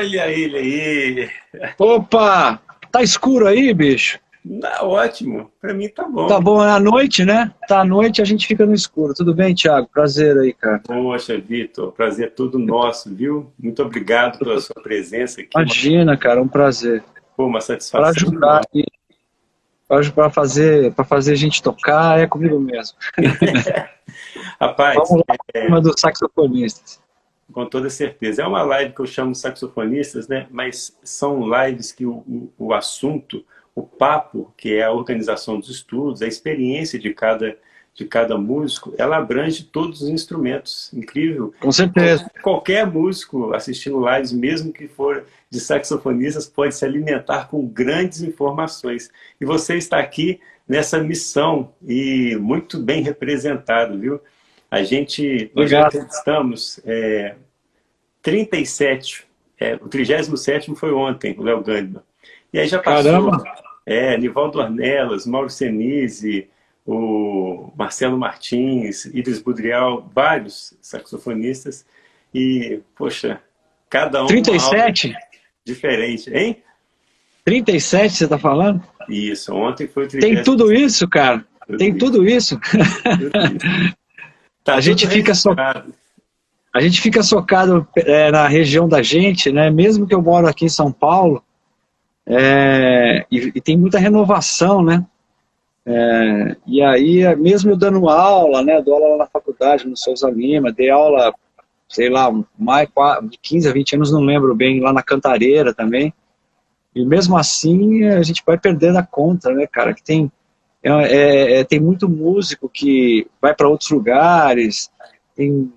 Olha ele aí. Opa! Tá escuro aí, bicho? Tá ótimo. Pra mim tá bom. Tá bom, é à noite, né? Tá à noite a gente fica no escuro. Tudo bem, Thiago? Prazer aí, cara. Poxa, Vitor, prazer é todo nosso, viu? Muito obrigado pela sua presença aqui. Imagina, cara, um prazer. Pô, uma satisfação. Pra ajudar aqui. Para fazer, pra fazer a gente tocar é comigo mesmo. Rapaz, Vamos lá, é... uma dos saxofonistas. Com toda certeza. É uma live que eu chamo saxofonistas, né? Mas são lives que o, o, o assunto, o papo, que é a organização dos estudos, a experiência de cada de cada músico, ela abrange todos os instrumentos. Incrível. Com certeza. Qualquer músico assistindo lives, mesmo que for de saxofonistas, pode se alimentar com grandes informações. E você está aqui nessa missão e muito bem representado, viu? A gente, nós estamos é, 37, é, o 37 foi ontem, o Léo Gandman. E aí já passou Caramba. é, Nivaldo Ornelas, Mauro Senise, o Marcelo Martins, Iris Budrial, vários saxofonistas. E, poxa, cada um 37? diferente, hein? 37 você está falando? Isso, ontem foi o 37. Tem tudo isso, cara? Tudo Tem isso. tudo isso. Tudo isso. Tá a gente fica socado. A gente fica socado é, na região da gente, né? Mesmo que eu moro aqui em São Paulo, é, e, e, tem muita renovação, né? É, e aí, mesmo eu dando aula, né? Dou aula na faculdade, no Souza Lima, dei aula, sei lá, mais de 15 a 20 anos, não lembro bem, lá na Cantareira também. E mesmo assim, a gente vai perdendo a conta, né, cara? Que tem é, é, é, tem muito músico que vai para outros lugares, tem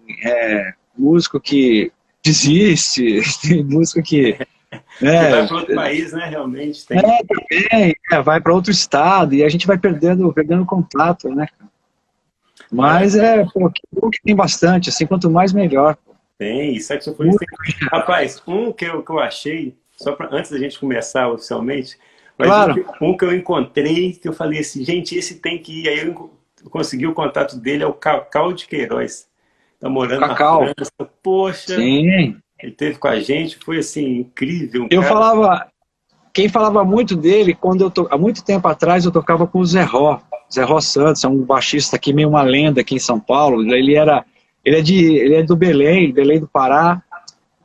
músico que desiste, tem músico que. Né, vai para outro país, né? Realmente tem. É, também, é, vai para outro estado e a gente vai perdendo, perdendo contato, né? Mas é, pô, que bom que tem bastante, assim, quanto mais melhor. Pô. Tem, saxofonista. Tem... Rapaz, um que eu, que eu achei, só pra, antes da gente começar oficialmente, mas claro. um que eu encontrei, que eu falei assim, gente, esse tem que ir. Aí eu consegui o contato dele, é o Cacau de Queiroz. Tá morando Cacau. na França. Poxa, Sim. ele teve com a gente, foi assim, incrível. Eu cara... falava, quem falava muito dele, quando eu to... há muito tempo atrás eu tocava com o Zé Ró. Zé Ró Santos, é um baixista aqui, meio uma lenda aqui em São Paulo. Ele era, ele é, de, ele é do Belém, Belém do Pará.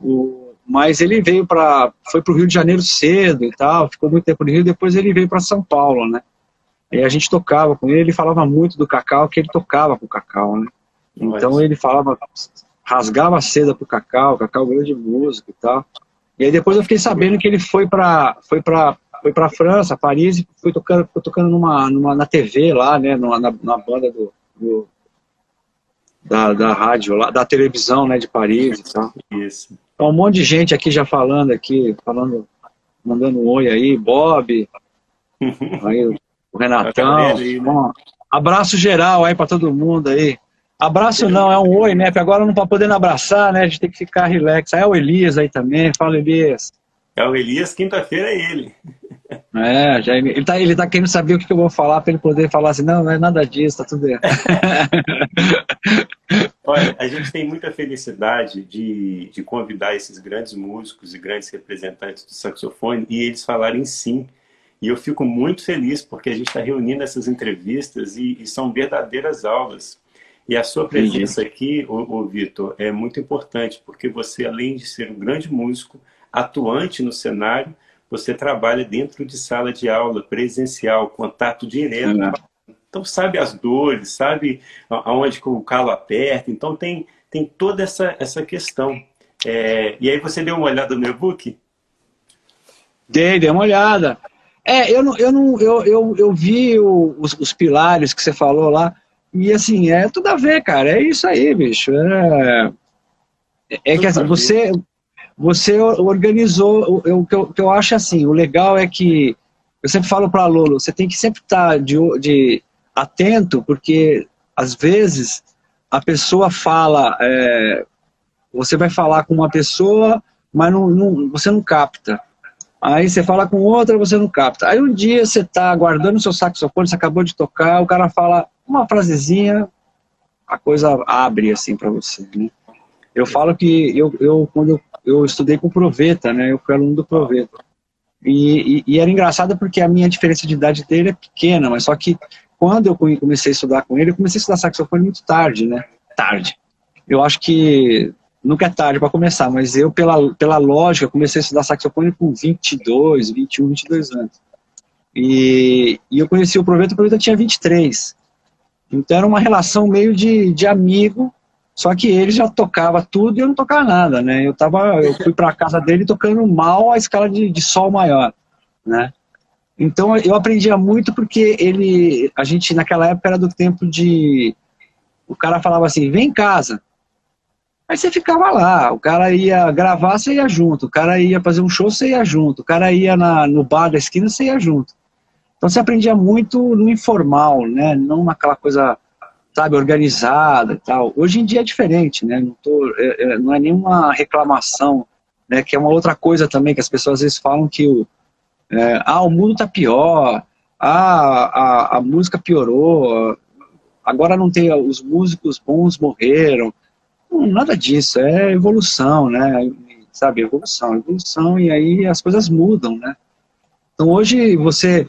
O mas ele veio para, foi para o Rio de Janeiro cedo e tal, ficou muito tempo no Rio, depois ele veio para São Paulo, né? E a gente tocava com ele, ele falava muito do Cacau, que ele tocava com o Cacau, né? Então ele falava, rasgava a seda pro Cacau, Cacau grande músico e tal. E aí depois eu fiquei sabendo que ele foi para foi para foi para França, Paris, e foi tocando, foi tocando numa, numa, na TV lá, né, numa, na, na banda do, do da, da rádio lá, da televisão, né, de Paris e tal. Isso. Então, um monte de gente aqui já falando aqui, falando, mandando um oi aí, Bob, aí o Renatão. Aí, né? Bom, abraço geral aí para todo mundo aí. Abraço não, é um oi, né? Porque agora não tá podendo abraçar, né? A gente tem que ficar relax. Aí é o Elias aí também, fala Elias. É o Elias, quinta-feira é ele. É, já, ele, tá, ele tá querendo saber o que eu vou falar para ele poder falar assim, não, não é nada disso, tá tudo errado. Olha, a gente tem muita felicidade de, de convidar esses grandes músicos e grandes representantes do saxofone e eles falarem sim. E eu fico muito feliz porque a gente está reunindo essas entrevistas e, e, são verdadeiras aulas. E a sua presença aqui, ô, ô Vitor, é muito importante porque você, além de ser um grande músico, atuante no cenário, você trabalha dentro de sala de aula presencial, contato direto. Então sabe as dores, sabe aonde o calo aperta. Então tem, tem toda essa, essa questão. É, e aí você deu uma olhada no e-book? Dei, dei uma olhada. É, eu não, eu não, eu, eu, eu vi o, os, os, pilares que você falou lá, e assim, é tudo a ver, cara. É isso aí, bicho. É, é que assim, você, você organizou, o que eu, que eu acho assim, o legal é que, eu sempre falo para aluno, você tem que sempre estar tá de, de atento, porque às vezes a pessoa fala, é, você vai falar com uma pessoa, mas não, não, você não capta. Aí você fala com outra, você não capta. Aí um dia você está guardando o seu saxofone, você acabou de tocar, o cara fala uma frasezinha, a coisa abre assim para você. Né? Eu falo que eu, eu quando eu eu estudei com o Proveta, né? Eu fui aluno do Proveta. E, e, e, era engraçado porque a minha diferença de idade dele é pequena, mas só que quando eu comecei a estudar com ele, eu comecei a estudar saxofone muito tarde, né? Tarde. Eu acho que nunca é tarde para começar, mas eu, pela, pela lógica, comecei a estudar saxofone com 22, 21, 22 anos. E, e eu conheci o Proveta, o Proveta tinha 23. Então era uma relação meio de, de amigo, só que ele já tocava tudo e eu não tocava nada, né? Eu, tava, eu fui para a casa dele tocando mal a escala de, de sol maior, né? Então eu aprendia muito porque ele, a gente naquela época era do tempo de, o cara falava assim, vem em casa. Aí você ficava lá, o cara ia gravar, você ia junto, o cara ia fazer um show, você ia junto, o cara ia na, no bar da esquina, você ia junto. Então você aprendia muito no informal, né? Não naquela coisa sabe, organizada e tal. Hoje em dia é diferente, né? Não, tô, é, é, não é nenhuma reclamação, né? Que é uma outra coisa também que as pessoas às vezes falam que o, é, ah, o mundo tá pior, ah, a, a música piorou, agora não tem, os músicos bons morreram. Não, nada disso, é evolução, né? Sabe, evolução, evolução, e aí as coisas mudam, né? Então hoje você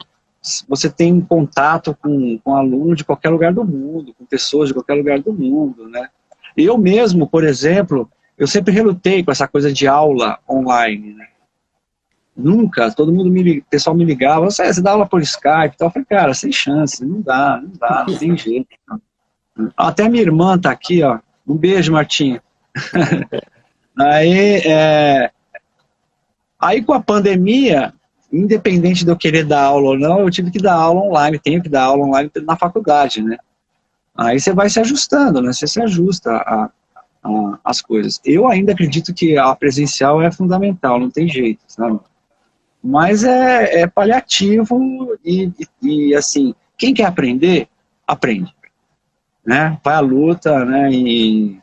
você tem contato com, com alunos de qualquer lugar do mundo, com pessoas de qualquer lugar do mundo, né? Eu mesmo, por exemplo, eu sempre relutei com essa coisa de aula online, né? Nunca, todo mundo me, pessoal me ligava, você, você dá aula por Skype tal. Eu falei, cara, sem chance, não dá, não dá, não tem jeito. Até minha irmã tá aqui, ó. Um beijo, Martinha. aí, é... aí com a pandemia, independente de eu querer dar aula ou não, eu tive que dar aula online, tenho que dar aula online na faculdade, né? Aí você vai se ajustando, né? Você se ajusta a, a, as coisas. Eu ainda acredito que a presencial é fundamental, não tem jeito, sabe? Mas é, é paliativo e, e, e, assim, quem quer aprender, aprende. Né? Vai à luta, né? E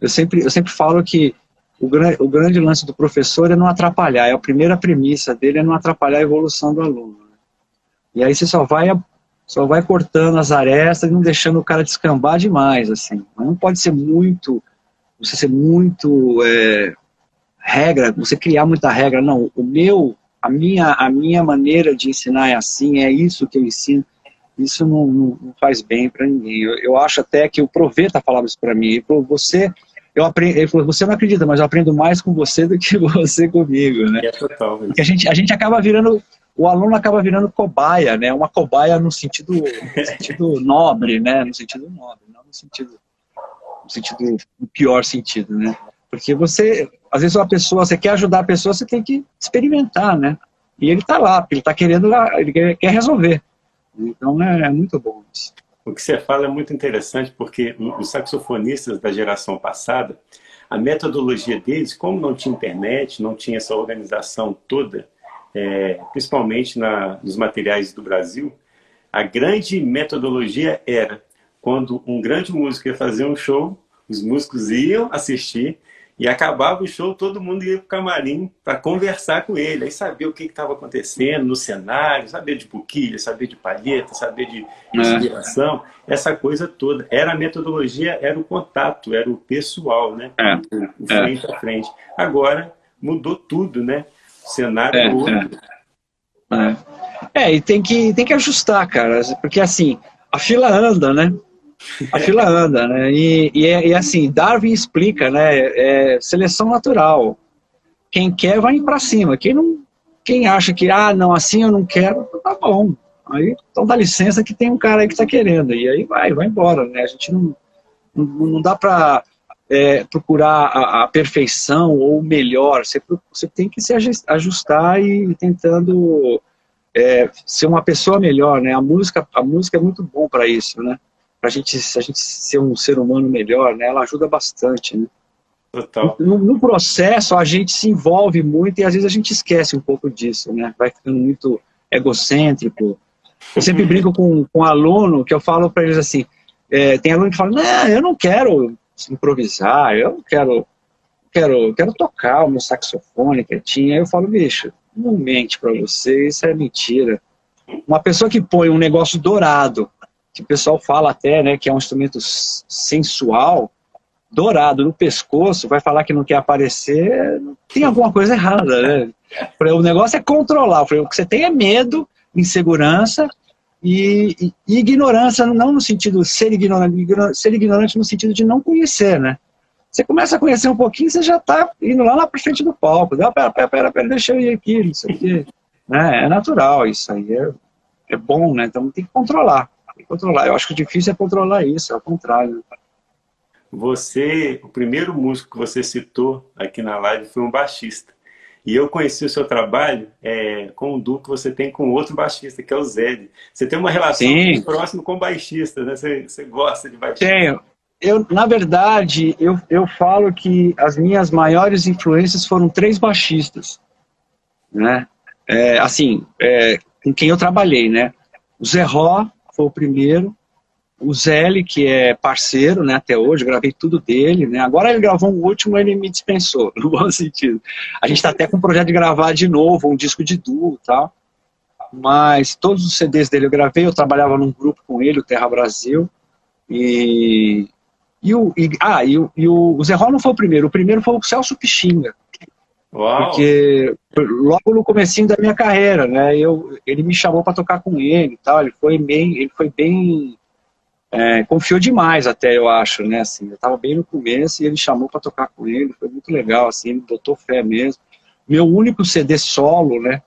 eu sempre, eu sempre falo que o, o grande lance do professor é não atrapalhar. É a primeira premissa dele é não atrapalhar a evolução do aluno. Né? E aí você só vai só vai cortando as arestas não deixando o cara descambar demais, assim. Mas não pode ser muito, você ser muito é, regra, você criar muita regra. Não, o meu, a minha, a minha maneira de ensinar é assim, é isso que eu ensino. Isso não, não, não faz bem para ninguém. Eu, eu, acho até que o Proveta falava isso para mim. Ele falou, você eu aprendo, ele falou, você não acredita, mas eu aprendo mais com você do que você comigo, né? É total. Porque a gente, a gente acaba virando, o aluno acaba virando cobaia, né? Uma cobaia no sentido, no sentido nobre, né? No sentido nobre, não no sentido, no sentido, no pior sentido, né? Porque você, às vezes uma pessoa, você quer ajudar a pessoa, você tem que experimentar, né? E ele está lá, ele está querendo, ele quer resolver. Então é, é muito bom isso. O que você fala é muito interessante, porque os saxofonistas da geração passada, a metodologia deles, como não tinha internet, não tinha essa organização toda, é, principalmente na, nos materiais do Brasil, a grande metodologia era quando um grande músico ia fazer um show, os músicos iam assistir, e acabava o show, todo mundo ia para o camarim para conversar com ele, aí saber o que estava acontecendo no cenário, saber de buquilha, saber de palheta, saber de é. inspiração, é. essa coisa toda. Era a metodologia, era o contato, era o pessoal, né? É. O, o é. frente a frente. Agora mudou tudo, né? O cenário é, outro. É. é, e tem que, tem que ajustar, cara, porque assim, a fila anda, né? A fila anda, né? E, e, é, e assim, Darwin explica, né? É seleção natural. Quem quer vai para cima. Quem não, quem acha que ah, não, assim eu não quero, tá bom. Aí, então dá licença que tem um cara aí que está querendo. E aí vai, vai embora, né? A gente não, não, não dá para é, procurar a, a, perfeição ou melhor. Você, você tem que se ajustar e tentando é, ser uma pessoa melhor, né? A música, a música é muito bom para isso, né? Para gente, a gente ser um ser humano melhor, né? Ela ajuda bastante, né? Total. No, no, processo, a gente se envolve muito e às vezes a gente esquece um pouco disso, né? Vai ficando muito egocêntrico. Eu sempre brinco com, com um aluno que eu falo para eles assim, é, tem aluno que fala, não, eu não quero improvisar, eu não quero, quero, quero tocar o meu saxofone quietinho. Aí eu falo, bicho, não mente para você, isso é mentira. Uma pessoa que põe um negócio dourado que o pessoal fala até, né, que é um instrumento sensual, dourado no pescoço, vai falar que não quer aparecer, tem alguma coisa errada, né? O negócio é controlar. O que você tem é medo, insegurança e, e, ignorância, não no sentido de ser ignorante, ser ignorante no sentido de não conhecer, né? Você começa a conhecer um pouquinho, você já está indo lá na frente do palco. Não, pera, pera, pera, pera, deixa eu ir aqui, isso aqui. né? É natural, isso aí é, é bom, né? Então tem que controlar. Controlar. Eu acho que o difícil é controlar isso, é o contrário. Você, o primeiro músico que você citou aqui na live foi um baixista. E eu conheci o seu trabalho é, com o duo que você tem com outro baixista, que é o Zed. Você tem uma relação muito próxima com baixista, né? Você, você gosta de baixista. Tenho. Eu, na verdade, eu, eu falo que as minhas maiores influências foram três baixistas, né? É, assim, é, com quem eu trabalhei, né? O Zé Ró foi o primeiro, o Zé, que é parceiro, né, até hoje, gravei tudo dele, né, agora ele gravou um último, ele me dispensou, no bom sentido. A gente está até com o projeto de gravar de novo, um disco de duo e tal, mas todos os CDs dele eu gravei, eu trabalhava num grupo com ele, o Terra Brasil, e, e o, e, ah, e, o, e o, o Zé Ró não foi o primeiro, o primeiro foi o Celso Pixinga, Uau. Porque logo no comecinho da minha carreira, né, eu, ele me chamou para tocar com ele e tal, ele foi bem, ele foi bem é, confiou demais até, eu acho, né, assim, eu estava bem no começo e ele chamou para tocar com ele, foi muito legal, assim, ele botou fé mesmo. Meu único CD solo, né,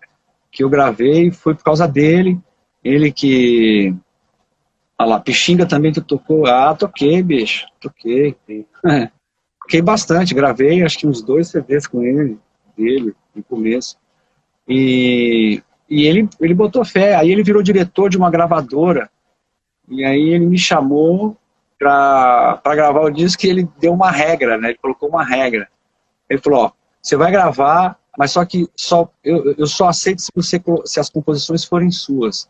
que eu gravei foi por causa dele, ele que... Olha lá, Pixinga também tu tocou? Ah, toquei, bicho, toquei. Toquei bastante, gravei acho que uns dois CDs com ele, dele, no começo. E, e ele, ele botou fé, aí ele virou diretor de uma gravadora, e aí ele me chamou para gravar o disco e ele deu uma regra, né? Ele colocou uma regra. Ele falou, ó, você vai gravar, mas só que só, eu, eu só aceito se, você, se as composições forem suas.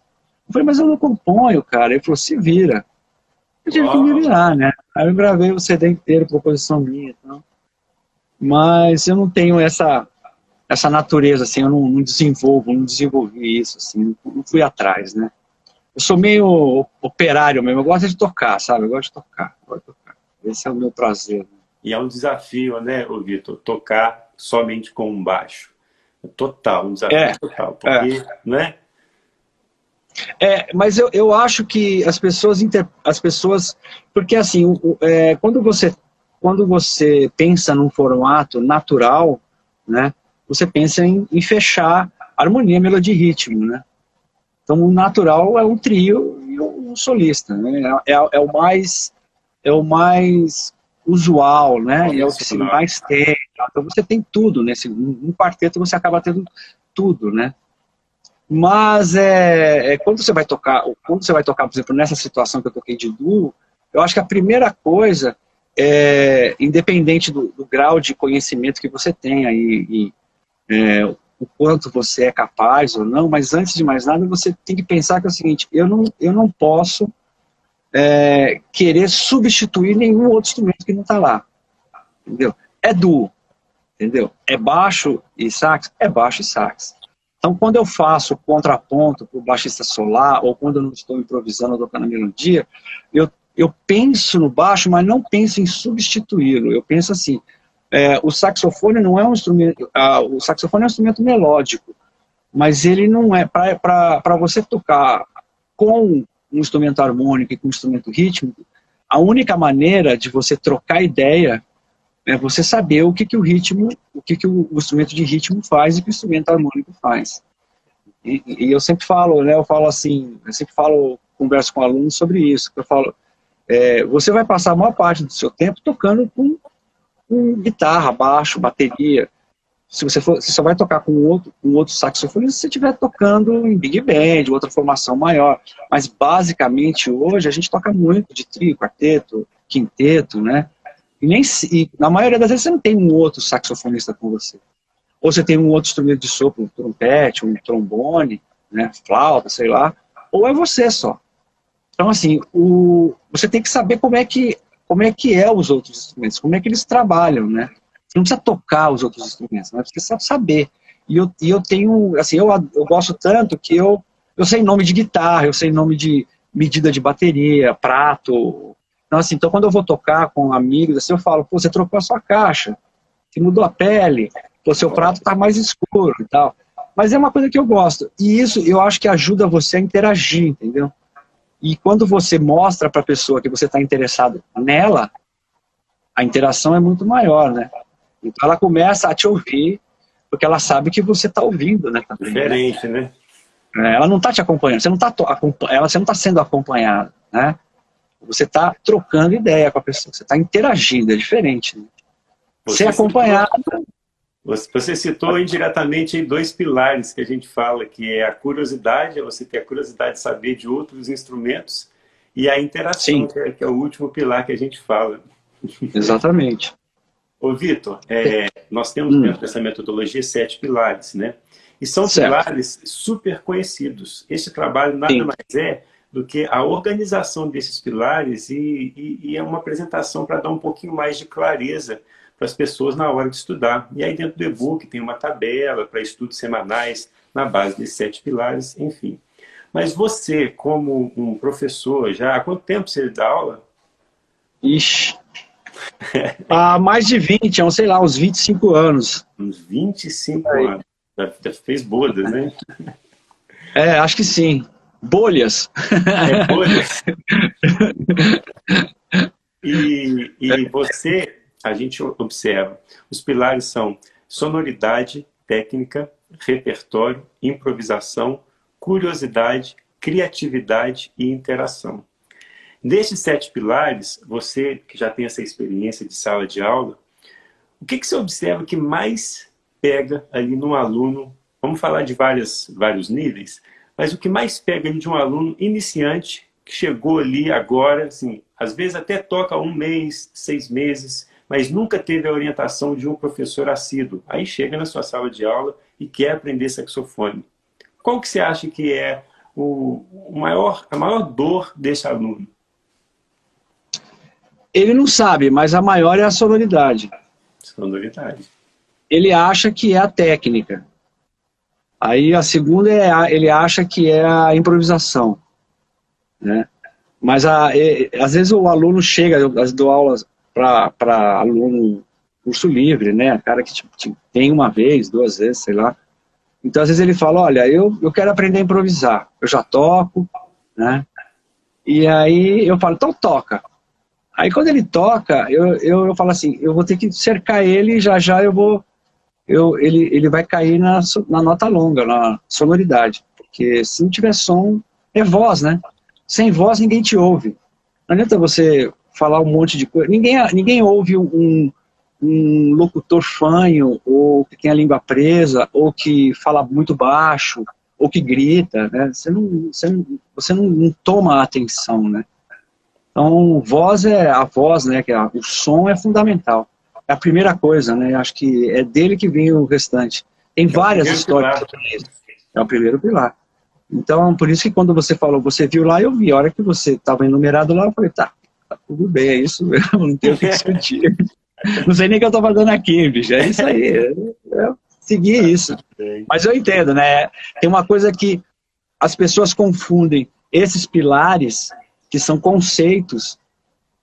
Eu falei, mas eu não componho, cara. Ele falou, se vira. Eu tive que me virar, né? Aí eu gravei o CD inteiro, composição minha. Então. Mas eu não tenho essa, essa natureza, assim, eu não, não desenvolvo, não desenvolvi isso, assim, não fui atrás, né? eu sou meio operário mesmo, eu gosto de tocar, sabe? Eu gosto de tocar, gosto de tocar. Esse é o meu prazer. Né? E é um desafio, né, Vitor, tocar somente com um baixo. Total, um desafio é, total. Porque, é. né? É, mas eu, eu acho que as pessoas, inter... as pessoas, porque assim, o, é, quando você quando você pensa num formato natural, né, você pensa em, em fechar harmonia, melodia e ritmo, né? Então, o natural é um trio e um solista, né? É, é, é o mais é o mais usual, né? É o que se mais tem. Então, você tem tudo nesse um quarteto você acaba tendo tudo, né? Mas é, é, quando você vai tocar, quando você vai tocar, por exemplo, nessa situação que eu toquei de duo, eu acho que a primeira coisa é, independente do, do grau de conhecimento que você tenha e, e é, o quanto você é capaz ou não, mas antes de mais nada você tem que pensar que é o seguinte, eu não, eu não posso é, querer substituir nenhum outro instrumento que não está lá, entendeu? É duo, entendeu? É baixo e sax? É baixo e sax. Então, quando eu faço contraponto para o baixista solar, ou quando eu não estou improvisando ou tocando a melodia, eu, eu penso no baixo, mas não penso em substituí-lo. Eu penso assim, é, o saxofone não é um instrumento, ah, o saxofone é um instrumento melódico, mas ele não é, para você tocar com um instrumento harmônico e com um instrumento rítmico, a única maneira de você trocar ideia é você saber o que, que o ritmo, o que, que o, o instrumento de ritmo faz e o que o instrumento harmônico faz. E, e, eu sempre falo, né, eu falo assim, eu sempre falo, converso com alunos sobre isso, eu falo, é, você vai passar a maior parte do seu tempo tocando com com guitarra, baixo, bateria. Se você, for, você só vai tocar com outro, com outro saxofone se você estiver tocando em big band, outra formação maior. Mas basicamente hoje a gente toca muito de trio, quarteto, quinteto, né? E, nem, e na maioria das vezes você não tem um outro saxofonista com você. Ou você tem um outro instrumento de sopro, um trompete, um trombone, né, flauta, sei lá, ou é você só. Então, assim, o, você tem que saber como é que como é que é os outros instrumentos, como é que eles trabalham, né? Você não precisa tocar os outros instrumentos, mas você precisa saber. E eu, e eu tenho, assim, eu, eu gosto tanto que eu, eu sei nome de guitarra, eu sei nome de medida de bateria, prato, Então, assim, então quando eu vou tocar com amigos, assim, eu falo, pô, você trocou a sua caixa, você mudou a pele, o seu prato está mais escuro e tal. Mas é uma coisa que eu gosto. E isso eu acho que ajuda você a interagir, entendeu? E quando você mostra para a pessoa que você está interessado nela, a interação é muito maior, né? Então ela começa a te ouvir, porque ela sabe que você está ouvindo, né? Também, Diferente, né? né? Ela não está te acompanhando, você não está ela, você não está sendo acompanhada, né? Você está trocando ideia com a pessoa, você está interagindo, é diferente. Né? Ser acompanhado. Você citou indiretamente dois pilares que a gente fala, que é a curiosidade, é você ter a curiosidade de saber de outros instrumentos, e a interação, que é, que é, o último pilar que a gente fala. Exatamente. Ô, Vitor, é, nós temos hum. dentro dessa metodologia sete pilares, né? E são certo. pilares super conhecidos. Este trabalho nada Sim. mais é do que a organização desses pilares e, e, e é uma apresentação para dar um pouquinho mais de clareza para as pessoas na hora de estudar. E aí dentro do e-book tem uma tabela para estudos semanais na base desses sete pilares, enfim. Mas você, como um professor, já há quanto tempo você dá aula? Ixi, há mais de 20, há, sei lá, uns 25 anos. Uns 25 Aí. anos. Já, já fez bodas, né? É, acho que sim. Bolhas. É, bolhas. E, e você, a gente observa, os pilares são sonoridade, técnica, repertório, improvisação, curiosidade, criatividade e interação. Desses sete pilares, você que já tem essa experiência de sala de aula, o que, que você observa que mais pega ali no aluno? Vamos falar de várias, vários níveis, mas o que mais pega ali de um aluno iniciante que chegou ali agora, assim, às vezes até toca um mês, seis meses, mas nunca teve a orientação de um professor assíduo. Aí chega na sua sala de aula e quer aprender saxofone. Qual que você acha que é o, maior, a maior dor desse aluno? Ele não sabe, mas a maior é a sonoridade. Sonoridade. Ele acha que é a técnica. Aí a segunda é a, ele acha que é a improvisação. Né? Mas a, às vezes o aluno chega, eu dou aulas para aluno curso livre, né? Cara que tipo, tem uma vez, duas vezes, sei lá. Então às vezes ele fala, olha, eu, eu quero aprender a improvisar. Eu já toco, né? E aí eu falo, então toca. Aí quando ele toca, eu, eu, eu falo assim, eu vou ter que cercar ele já já eu vou, eu, ele, ele vai cair na, na nota longa, na sonoridade. Porque se não tiver som, é voz, né? Sem voz ninguém te ouve. Não adianta você falar um monte de coisa. Ninguém, ninguém ouve um, um locutor fanho, ou que tem a língua presa, ou que fala muito baixo, ou que grita, né? Você não, você não, você não, não toma atenção, né? Então, voz é a voz, né? Que é, o som é fundamental. É a primeira coisa, né? Acho que é dele que vem o restante. Tem é várias histórias isso. É o primeiro pilar. Então, por isso que quando você falou, você viu lá, eu vi. A hora que você estava enumerado lá, eu falei, tá, tá tudo bem, é isso mesmo, não tem o que discutir. não sei nem o que eu estou fazendo aqui, bicho. É isso aí. É, é seguir isso. Mas eu entendo, né? Tem uma coisa que as pessoas confundem esses pilares que são conceitos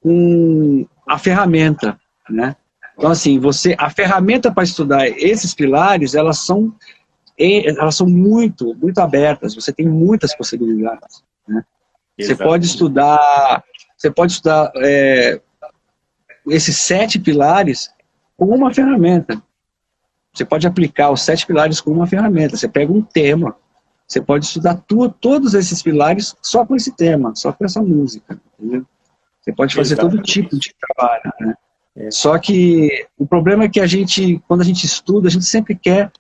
com a ferramenta, né? Então, assim, você, a ferramenta para estudar esses pilares, elas são, elas são muito, muito abertas. Você tem muitas possibilidades. Né? Você pode estudar, você pode estudar é, esses sete pilares com uma ferramenta. Você pode aplicar os sete pilares com uma ferramenta. Você pega um tema, você pode estudar tu, todos esses pilares só com esse tema, só com essa música. Entendeu? Você pode fazer Exatamente. todo tipo de trabalho. Né? É. Só que o problema é que a gente, quando a gente estuda, a gente sempre quer,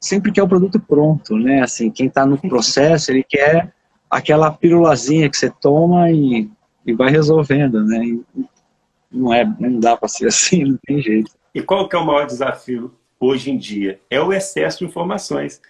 sempre quer o produto pronto, né? Assim, quem está no processo, ele quer aquela pirulazinha que você toma e, e vai resolvendo, né? E não é, não dá para ser assim, não tem jeito. E qual que é o maior desafio hoje em dia? É o excesso de informações.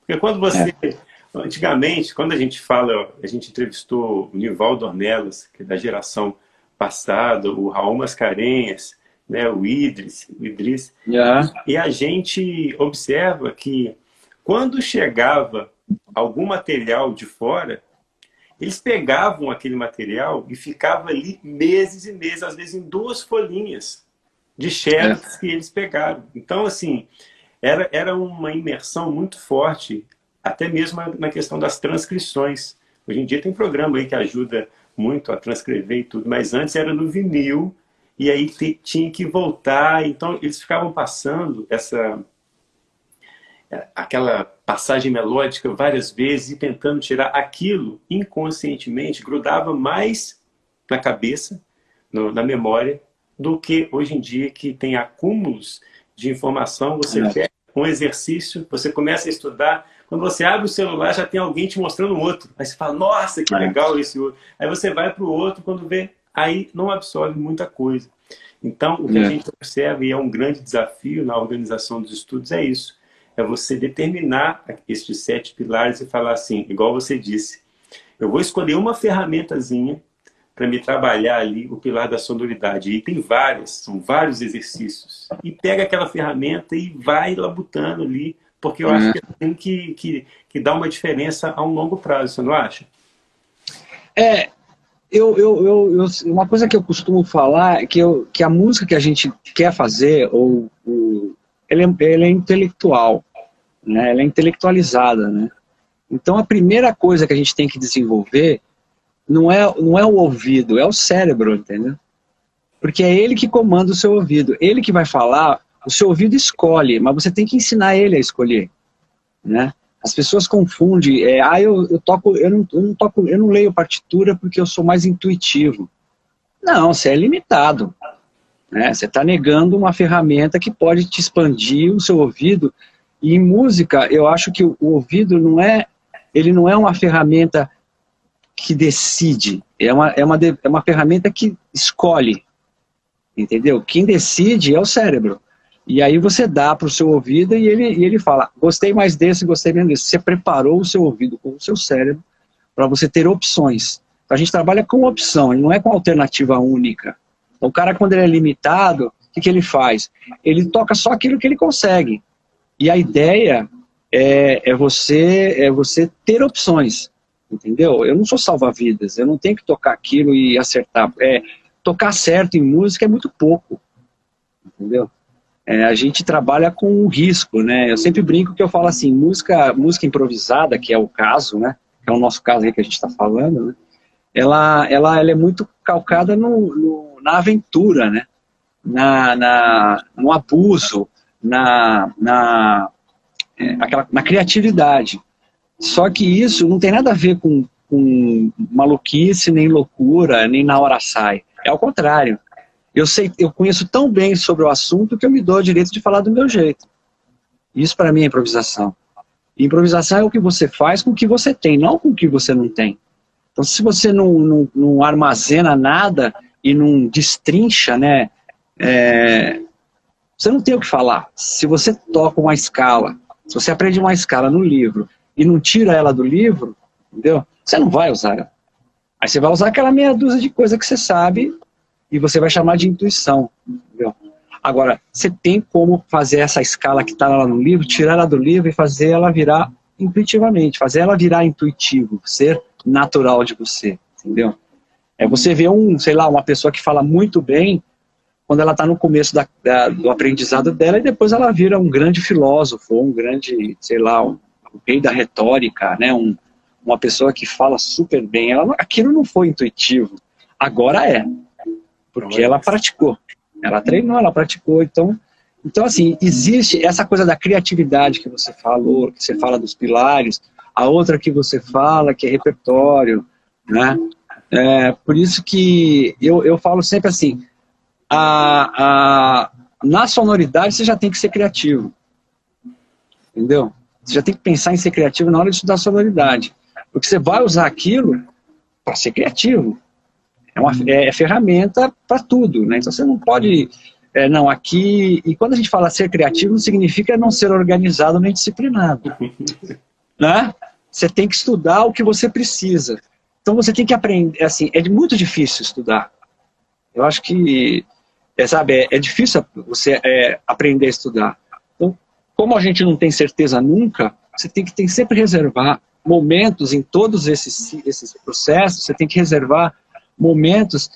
Porque quando você. É. Antigamente, quando a gente fala, a gente entrevistou o Nivaldo Ornelas, que é da geração passada, o Raul Mascarenhas, né, o Idris, o Idris yeah. e a gente observa que quando chegava algum material de fora, eles pegavam aquele material e ficavam ali meses e meses, às vezes em duas folhinhas de xerox é. que eles pegaram. Então, assim, era, era uma imersão muito forte, até mesmo na questão das transcrições. Hoje em dia tem programa aí que ajuda muito a transcrever e tudo, mas antes era no vinil, e aí te, tinha que voltar, então eles ficavam passando essa aquela passagem melódica várias vezes e tentando tirar aquilo inconscientemente, grudava mais na cabeça, no, na memória, do que hoje em dia que tem acúmulos de informação, você é. pega um exercício, você começa a estudar, quando você abre o celular já tem alguém te mostrando outro, aí você fala, nossa, que é. legal esse outro, aí você vai para o outro, quando vê, aí não absorve muita coisa. Então, o que é. a gente observa, e é um grande desafio na organização dos estudos, é isso, é você determinar estes sete pilares e falar assim, igual você disse, eu vou escolher uma ferramentazinha para me trabalhar ali o pilar da sonoridade. E tem várias, são vários exercícios. E pega aquela ferramenta e vai labutando ali, porque eu uhum. acho que tem que, que, que dar uma diferença a um longo prazo, você não acha? É, eu, eu, eu, eu, uma coisa que eu costumo falar é que, eu, que a música que a gente quer fazer, ou, ou ela, é, é intelectual, né? ela é intelectualizada. Né? Então a primeira coisa que a gente tem que desenvolver não é, não é o ouvido, é o cérebro, entendeu? Porque é ele que comanda o seu ouvido. Ele que vai falar, o seu ouvido escolhe, mas você tem que ensinar ele a escolher, né? As pessoas confundem, é, ah, eu, eu toco, eu não, eu não toco, eu não leio partitura porque eu sou mais intuitivo. Não, você é limitado. Né? Você está negando uma ferramenta que pode te expandir o seu ouvido. E em música, eu acho que o, ouvido não é, ele não é uma ferramenta que decide, é uma, é uma, é uma ferramenta que escolhe, entendeu? Quem decide é o cérebro. E aí você dá para o seu ouvido e ele, e ele fala, gostei mais desse, gostei menos desse. Você preparou o seu ouvido com o seu cérebro para você ter opções. A gente trabalha com opção, não é com alternativa única. O cara, quando ele é limitado, o que, que ele faz? Ele toca só aquilo que ele consegue. E a ideia é, é, você, é você ter opções entendeu? Eu não sou salva-vidas, eu não tenho que tocar aquilo e acertar. É, tocar certo em música é muito pouco, entendeu? É, a gente trabalha com risco, né? Eu sempre brinco que eu falo assim, música, música improvisada, que é o caso, né? Que é o nosso caso aí que a gente está falando, né? Ela, ela, ela é muito calcada no, no na aventura, né? Na, na, no abuso, na, na, é, aquela, na criatividade. Só que isso não tem nada a ver com, com maluquice, nem loucura, nem na hora sai. É ao contrário. Eu sei, eu conheço tão bem sobre o assunto que eu me dou o direito de falar do meu jeito. Isso para mim é improvisação. Improvisação é o que você faz com o que você tem, não com o que você não tem. Então, se você não, não, não armazena nada e não destrincha, né, é, você não tem o que falar. Se você toca uma escala, se você aprende uma escala no livro e não tira ela do livro, entendeu? Você não vai usar ela. Aí você vai usar aquela meia dúzia de coisa que você sabe e você vai chamar de intuição, entendeu? Agora, você tem como fazer essa escala que está lá no livro, tirar ela do livro e fazer ela virar intuitivamente, fazer ela virar intuitivo, ser natural de você, entendeu? É você ver um, sei lá, uma pessoa que fala muito bem quando ela está no começo da, da, do aprendizado dela e depois ela vira um grande filósofo, um grande, sei lá, um o rei da retórica, né? Um, uma pessoa que fala super bem. Ela, aquilo não foi intuitivo. Agora é. Porque ela praticou. Ela treinou, ela praticou. Então, então, assim, existe essa coisa da criatividade que você falou, que você fala dos pilares, a outra que você fala, que é repertório, né? É, por isso que eu, eu falo sempre assim, a, a, na sonoridade você já tem que ser criativo. Entendeu? Você já tem que pensar em ser criativo na hora de estudar sonoridade. Porque você vai usar aquilo para ser criativo. É, uma, é, é ferramenta para tudo, né? Então você não pode... É, não, aqui... E quando a gente fala ser criativo, não significa não ser organizado nem disciplinado. né? Você tem que estudar o que você precisa. Então você tem que aprender... Assim, é muito difícil estudar. Eu acho que... É, sabe, é, é difícil você é, aprender a estudar como a gente não tem certeza nunca, você tem que tem sempre reservar momentos em todos esses, esses processos, você tem que reservar momentos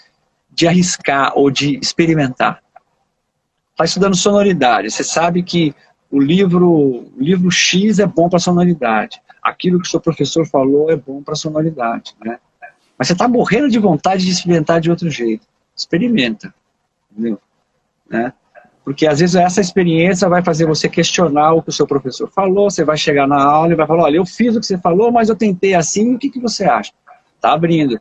de arriscar ou de experimentar. Está estudando sonoridade, você sabe que o livro, livro X é bom para sonoridade, aquilo que o seu professor falou é bom para sonoridade, né? Mas você está morrendo de vontade de experimentar de outro jeito. Experimenta, entendeu? Né? Porque às vezes essa experiência vai fazer você questionar o que o seu professor falou, você vai chegar na aula e vai falar, olha, eu fiz o que você falou, mas eu tentei assim, o que, que você acha? Está abrindo.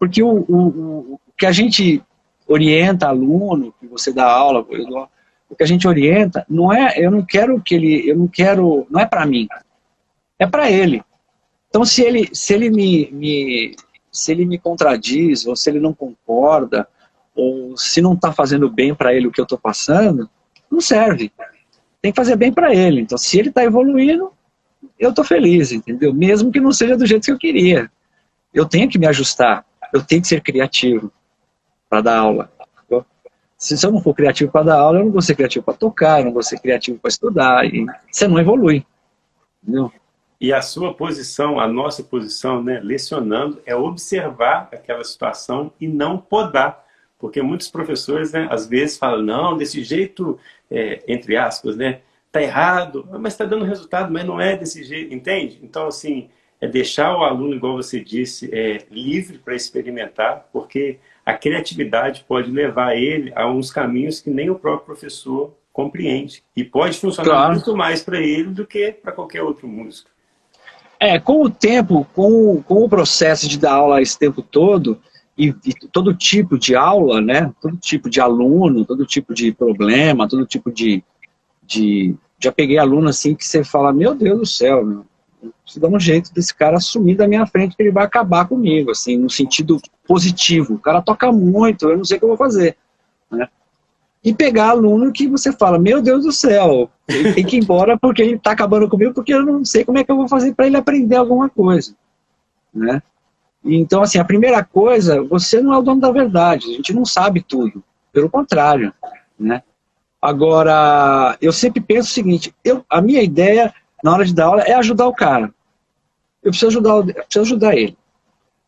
Porque o, o, o, que a gente orienta aluno, que você dá aula, dou, o que a gente orienta, não é, eu não quero que ele, eu não quero, não é para mim, é para ele. Então se ele, se ele me, me, se ele me contradiz, ou se ele não concorda, ou se não está fazendo bem para ele o que eu estou passando, não serve. Tem que fazer bem para ele. Então se ele está evoluindo, eu estou feliz, entendeu? Mesmo que não seja do jeito que eu queria. Eu tenho que me ajustar eu tenho que ser criativo para dar aula. Se eu não for criativo para dar aula, eu não vou ser criativo para tocar, eu não vou ser criativo para estudar, e você não evolui. Entendeu? E a sua posição, a nossa posição, né, lecionando, é observar aquela situação e não podar. Porque muitos professores, né, às vezes, falam, não, desse jeito, é, entre aspas, né, tá errado, mas está dando resultado, mas não é desse jeito, entende? Então, assim, é deixar o aluno, igual você disse, é, livre para experimentar, porque a criatividade pode levar ele a uns caminhos que nem o próprio professor compreende. E pode funcionar claro. muito mais para ele do que para qualquer outro músico. É, com o tempo, com, com o processo de dar aula esse tempo todo, e, e, todo tipo de aula, né? Todo tipo de aluno, todo tipo de problema, todo tipo de... de já peguei aluno assim que você fala, meu Deus do céu, meu, preciso dar um jeito desse cara assumir da minha frente que ele vai acabar comigo, assim, no sentido positivo. O cara toca muito, eu não sei o que eu vou fazer. Né? E pegar aluno que você fala, meu Deus do céu, ele tem que ir embora porque ele está acabando comigo, porque eu não sei como é que eu vou fazer para ele aprender alguma coisa. Né? Então, assim, a primeira coisa, você não é o dono da verdade, a gente não sabe tudo. Pelo contrário, né? Agora, eu sempre penso o seguinte, eu, a minha ideia na hora de dar aula é ajudar o cara. Eu preciso ajudar, eu preciso ajudar ele.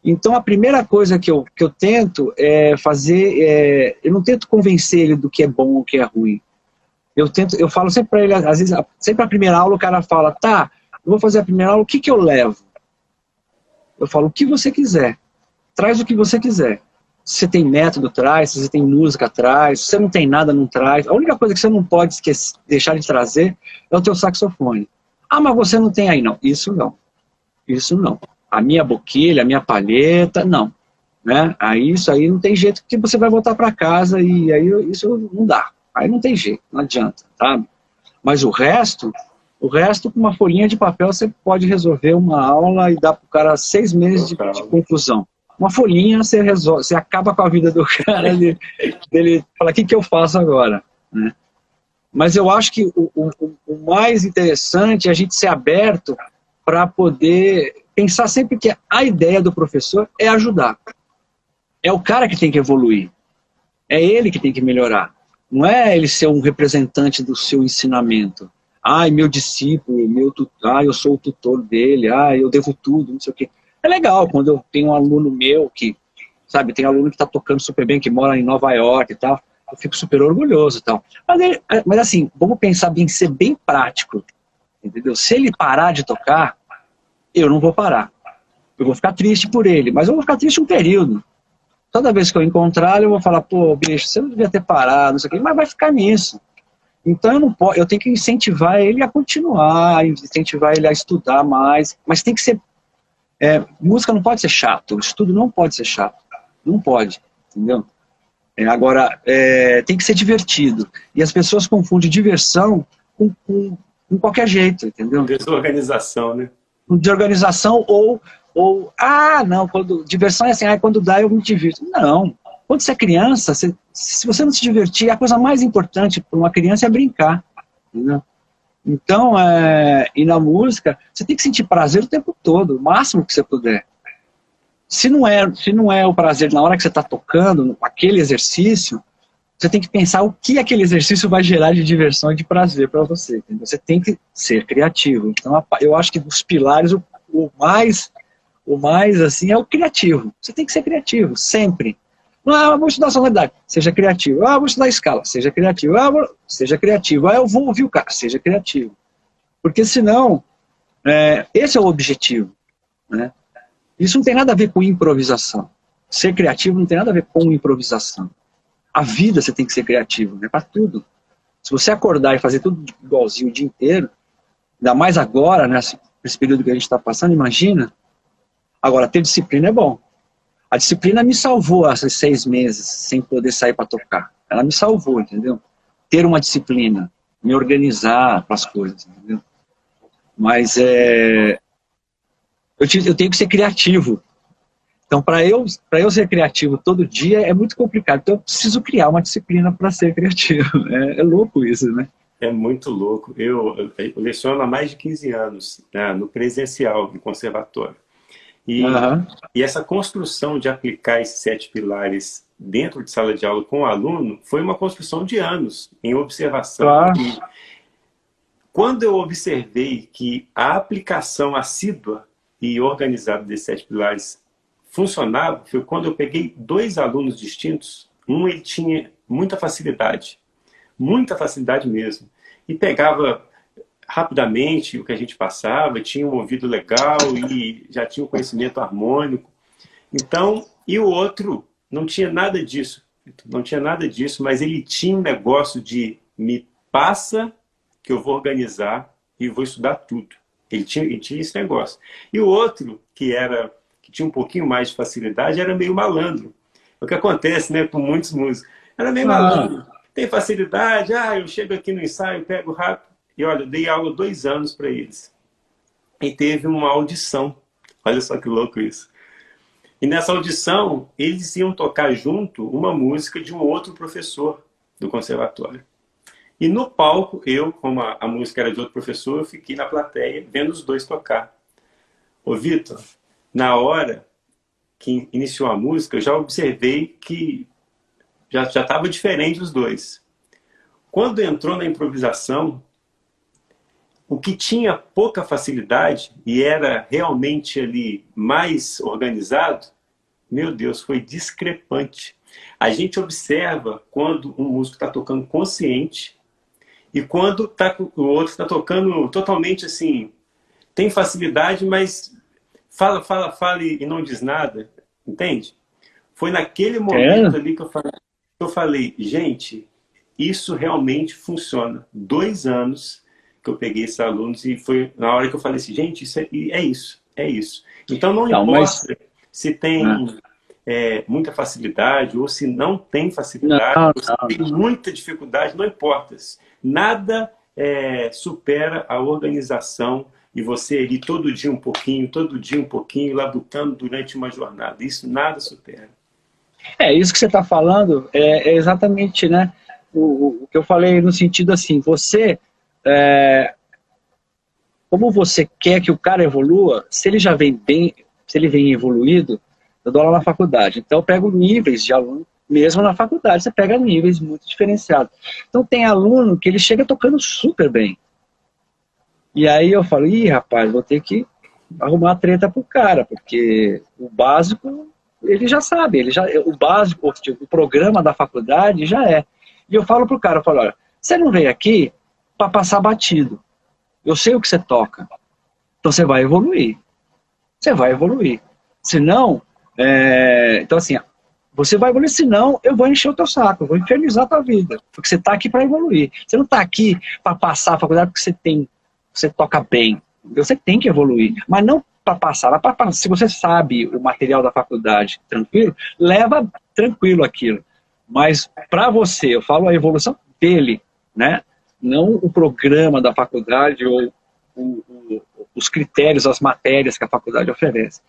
Então, a primeira coisa que eu, que eu tento é fazer, é, eu não tento convencer ele do que é bom ou o que é ruim. Eu tento, eu falo sempre para ele, às vezes, sempre a primeira aula o cara fala, tá, eu vou fazer a primeira aula, o que que eu levo? Eu falo, o que você quiser. Traz o que você quiser. Se você tem método, traz. Se você tem música, traz. Se você não tem nada, não traz. A única coisa que você não pode esquecer, deixar de trazer é o teu saxofone. Ah, mas você não tem aí, não. Isso não. Isso não. A minha boquilha, a minha palheta, não. Né? Aí isso aí não tem jeito que você vai voltar para casa e aí isso não dá. Aí não tem jeito, não adianta, sabe? Mas o resto, o resto com uma folhinha de papel você pode resolver uma aula e dar para o cara seis meses de, de, conclusão. Uma folhinha você resolve, você acaba com a vida do cara, ele, ele fala, o que, que eu faço agora? Né? Mas eu acho que o, o, o mais interessante é a gente ser aberto para poder pensar sempre que a ideia do professor é ajudar. É o cara que tem que evoluir. É ele que tem que melhorar. Não é ele ser um representante do seu ensinamento. Ai, meu discípulo, meu tutor, ai, eu sou o tutor dele, ai, eu devo tudo, não sei o quê. É legal quando eu tenho um aluno meu que, sabe, tem um aluno que está tocando super bem, que mora em Nova York e tal eu fico super orgulhoso e tal. Mas, é, mas assim, vamos pensar bem, ser bem prático, entendeu? Se ele parar de tocar, eu não vou parar. Eu vou ficar triste por ele, mas eu vou ficar triste um período. Toda vez que eu encontrar ele, eu vou falar, pô, bicho, você não devia ter parado, não sei o quê, mas vai ficar nisso. Então eu não posso, eu tenho que incentivar ele a continuar, incentivar ele a estudar mais, mas tem que ser é, música não pode ser chato, estudo não pode ser chato, não pode, entendeu? É, agora, é, tem que ser divertido. E as pessoas confundem diversão com, com, com qualquer jeito, entendeu? Desorganização, né? Desorganização ou, ou ah, não, quando, diversão é assim, ah, quando dá eu me divirto. Não. Quando você é criança, você, se você não se divertir, a coisa mais importante para uma criança é brincar. Entendeu? Então, é, e na música, você tem que sentir prazer o tempo todo, o máximo que você puder. Se não é, se não é o prazer na hora que você está tocando, aquele exercício, você tem que pensar o que aquele exercício vai gerar de diversão e de prazer para você. Entendeu? Você tem que ser criativo. Então, eu acho que dos pilares, o, o mais, o mais assim é o criativo. Você tem que ser criativo, sempre. Ah, vou estudar sonoridade, seja criativo. Ah, vou estudar escala, seja criativo. Ah, vou... seja criativo. Ah, eu vou ouvir o cara, seja criativo. Porque senão, é, esse é o objetivo. Né? Isso não tem nada a ver com improvisação. Ser criativo não tem nada a ver com improvisação. A vida você tem que ser criativo, né? Para tudo. Se você acordar e fazer tudo igualzinho o dia inteiro, ainda mais agora, nesse, nesse período que a gente está passando, imagina. Agora, ter disciplina é bom. A disciplina me salvou esses seis meses sem poder sair para tocar. Ela me salvou, entendeu? Ter uma disciplina, me organizar para as coisas, entendeu? Mas é, eu, eu tenho que ser criativo. Então, para eu, eu ser criativo todo dia é muito complicado. Então, eu preciso criar uma disciplina para ser criativo. É, é, louco isso, né? É muito louco. Eu, eu leciono há mais de 15 anos né, no presencial, no conservatório. E, uhum. e essa construção de aplicar esses sete pilares dentro de sala de aula com o aluno foi uma construção de anos, em observação. Claro. E quando eu observei que a aplicação assídua e organizado desses sete pilares funcionava foi quando eu peguei dois alunos distintos. Um ele tinha muita facilidade, muita facilidade mesmo, e pegava rapidamente o que a gente passava, tinha um ouvido legal e já tinha um conhecimento harmônico. Então, e o outro não tinha nada disso, não tinha nada disso, mas ele tinha um negócio de me passa que eu vou organizar e vou estudar tudo. Ele tinha, ele tinha esse negócio. E o outro, que era que tinha um pouquinho mais de facilidade, era meio malandro. O que acontece né, com muitos músicos. Era meio ah. malandro. Tem facilidade, ah, eu chego aqui no ensaio, pego rápido. E olha, dei aula dois anos para eles. E teve uma audição. Olha só que louco isso. E nessa audição, eles iam tocar junto uma música de um outro professor do conservatório. E no palco, eu, como a, a, música era de outro professor, eu fiquei na plateia vendo os dois tocar. Ô Vitor, na hora que iniciou a música, eu já observei que já estava diferente os dois. Quando entrou na improvisação, o que tinha pouca facilidade e era realmente ali mais organizado, meu Deus, foi discrepante. A gente observa quando um músico está tocando consciente e quando tá, o outro está tocando totalmente assim, tem facilidade, mas fala, fala, fala e não diz nada, entende? Foi naquele momento é? ali que eu falei, eu falei, gente, isso realmente funciona. Dois anos que eu peguei esses alunos e foi na hora que eu falei assim, gente, isso é, é isso, é isso. Então não, não importa mas... se tem ah. É, muita facilidade ou se não tem facilidade, não, ou se tem muita dificuldade, não importa. Nada é, supera a organização e você ir todo dia um pouquinho, todo dia um pouquinho, labutando durante uma jornada. Isso nada supera. É, isso que você está falando é, é, exatamente né, o, o, que eu falei no sentido assim, você, é, como você quer que o cara evolua, se ele já vem bem, se ele vem evoluído, eu dou aula na faculdade, então eu pego níveis de aluno mesmo na faculdade, você pega níveis muito diferenciados. Então tem aluno que ele chega tocando super bem. E aí eu falo, ih, rapaz, vou ter que arrumar a treta pro cara, porque o básico ele já sabe, ele já, o básico, tipo, o programa da faculdade já é. E eu falo pro cara, eu falo, olha, você não veio aqui para passar batido. Eu sei o que você toca. Então você vai evoluir. Você vai evoluir. Senão, é... então assim, você vai evoluir, senão eu vou encher o teu saco, vou infernizar a tua vida. Porque você está aqui para evoluir. Você não está aqui para passar a faculdade porque você tem, você toca bem. Você tem que evoluir, mas não para passar. Pra, se você sabe o material da faculdade tranquilo, leva tranquilo aquilo. Mas para você, eu falo a evolução dele, né? Não o programa da faculdade ou o, o, os critérios, as matérias que a faculdade oferece.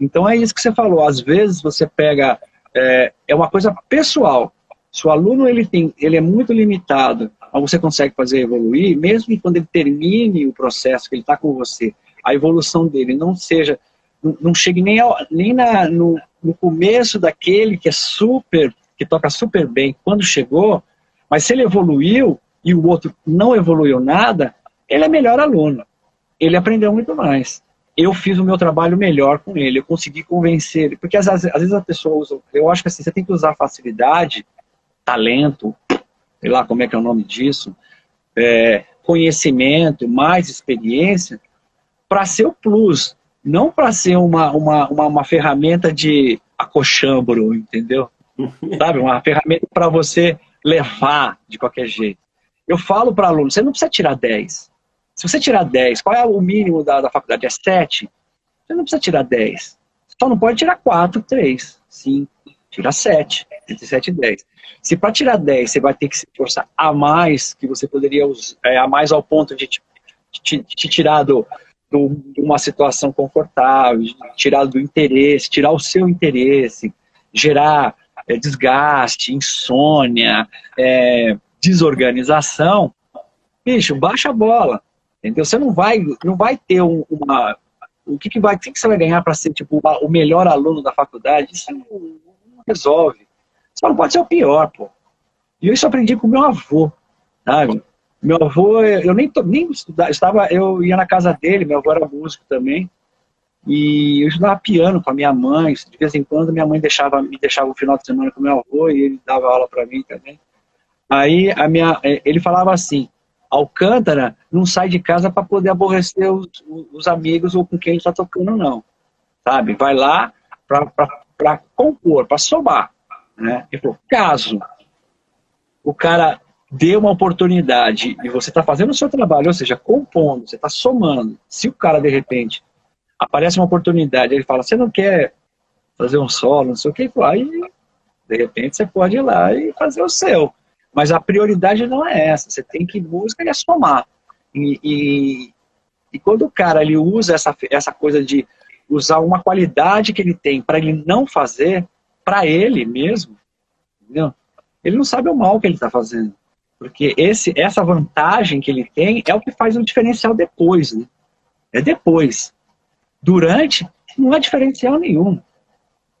Então é isso que você falou. Às vezes você pega é, é uma coisa pessoal. Se o aluno ele tem, ele é muito limitado, mas você consegue fazer evoluir, mesmo que quando ele termine o processo que ele está com você, a evolução dele não seja, não, não chegue nem, ao, nem na, no, no começo daquele que é super, que toca super bem quando chegou, mas se ele evoluiu e o outro não evoluiu nada, ele é melhor aluno. Ele aprendeu muito mais. eu fiz o meu trabalho melhor com ele, eu consegui convencer ele, porque às, às vezes a pessoa usa, eu acho que assim, você tem que usar facilidade, talento, sei lá como é que é o nome disso, é, conhecimento, mais experiência, para ser o plus, não para ser uma, uma, uma, uma, ferramenta de acochambro, entendeu? Sabe, uma ferramenta para você levar de qualquer jeito. Eu falo para aluno, você não precisa tirar 10. Se você tirar 10, qual é o mínimo da, da faculdade? É 7? Você não precisa tirar 10. Só não pode tirar 4, 3, 5. Tira 7, entre 7 e 10. Se para tirar 10 você vai ter que se esforçar a mais, que você poderia usar, é, a mais ao ponto de te, te, te tirar do, do, de uma situação confortável, tirar do interesse, tirar o seu interesse, gerar é, desgaste, insônia, é, desorganização, bicho, baixa a bola. Entendeu? Você não vai, não vai ter uma. O que, que, vai, o que, que você vai ganhar para ser tipo, o melhor aluno da faculdade? Isso não, não resolve. Só não pode ser o pior, pô. E isso eu aprendi com meu avô, sabe? Meu avô, eu nem, nem estudava, estava, eu ia na casa dele, meu avô era músico também, e eu estudava piano com a minha mãe, de vez em quando minha mãe deixava, me deixava o final de semana com meu avô e ele dava aula para mim também. Aí a minha, é, ele falava assim, Alcântara não sai de casa para poder aborrecer os, os, amigos ou com quem ele está tocando, não. Sabe? Vai lá para compor, para somar. Né? Falou, caso o cara dê uma oportunidade e você está fazendo o seu trabalho, ou seja, compondo, você está somando. Se o cara, de repente, aparece uma oportunidade, ele fala, você não quer fazer um solo, não sei o que, aí, de repente, você pode ir lá e fazer o seu. Mas a prioridade não é essa. Você tem que música e é somar. E, e, e, quando o cara ele usa essa, essa coisa de usar uma qualidade que ele tem para ele não fazer, para ele mesmo, entendeu? ele não sabe o mal que ele está fazendo. Porque esse, essa vantagem que ele tem é o que faz o diferencial depois. Né? É depois. Durante, não há diferencial nenhum.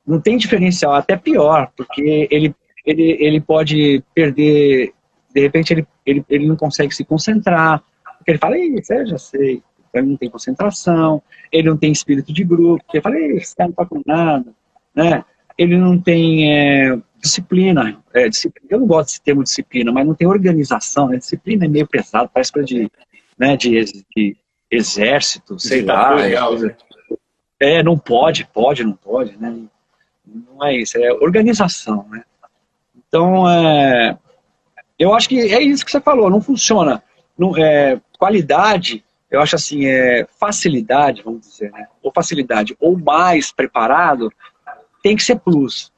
Não tem diferencial, até pior, porque ele ele, ele pode perder, de repente ele, ele, ele não consegue se concentrar, porque ele fala, isso eu já sei, ele não tem concentração, ele não tem espírito de grupo, ele fala, esse cara não tá com nada, né? Ele não tem é, disciplina, é, disciplina, eu não gosto desse termo disciplina, mas não tem organização, né? Disciplina é meio pesado, parece coisa de, né, de, de exército, sei lá. Legal, né? É, não pode, pode, não pode, né? Não é isso, é organização, né? Então, é, eu acho que é isso que você falou, não funciona. Não, é, qualidade, eu acho assim, é, facilidade, vamos dizer, né? ou facilidade, ou mais preparado, tem que ser plus.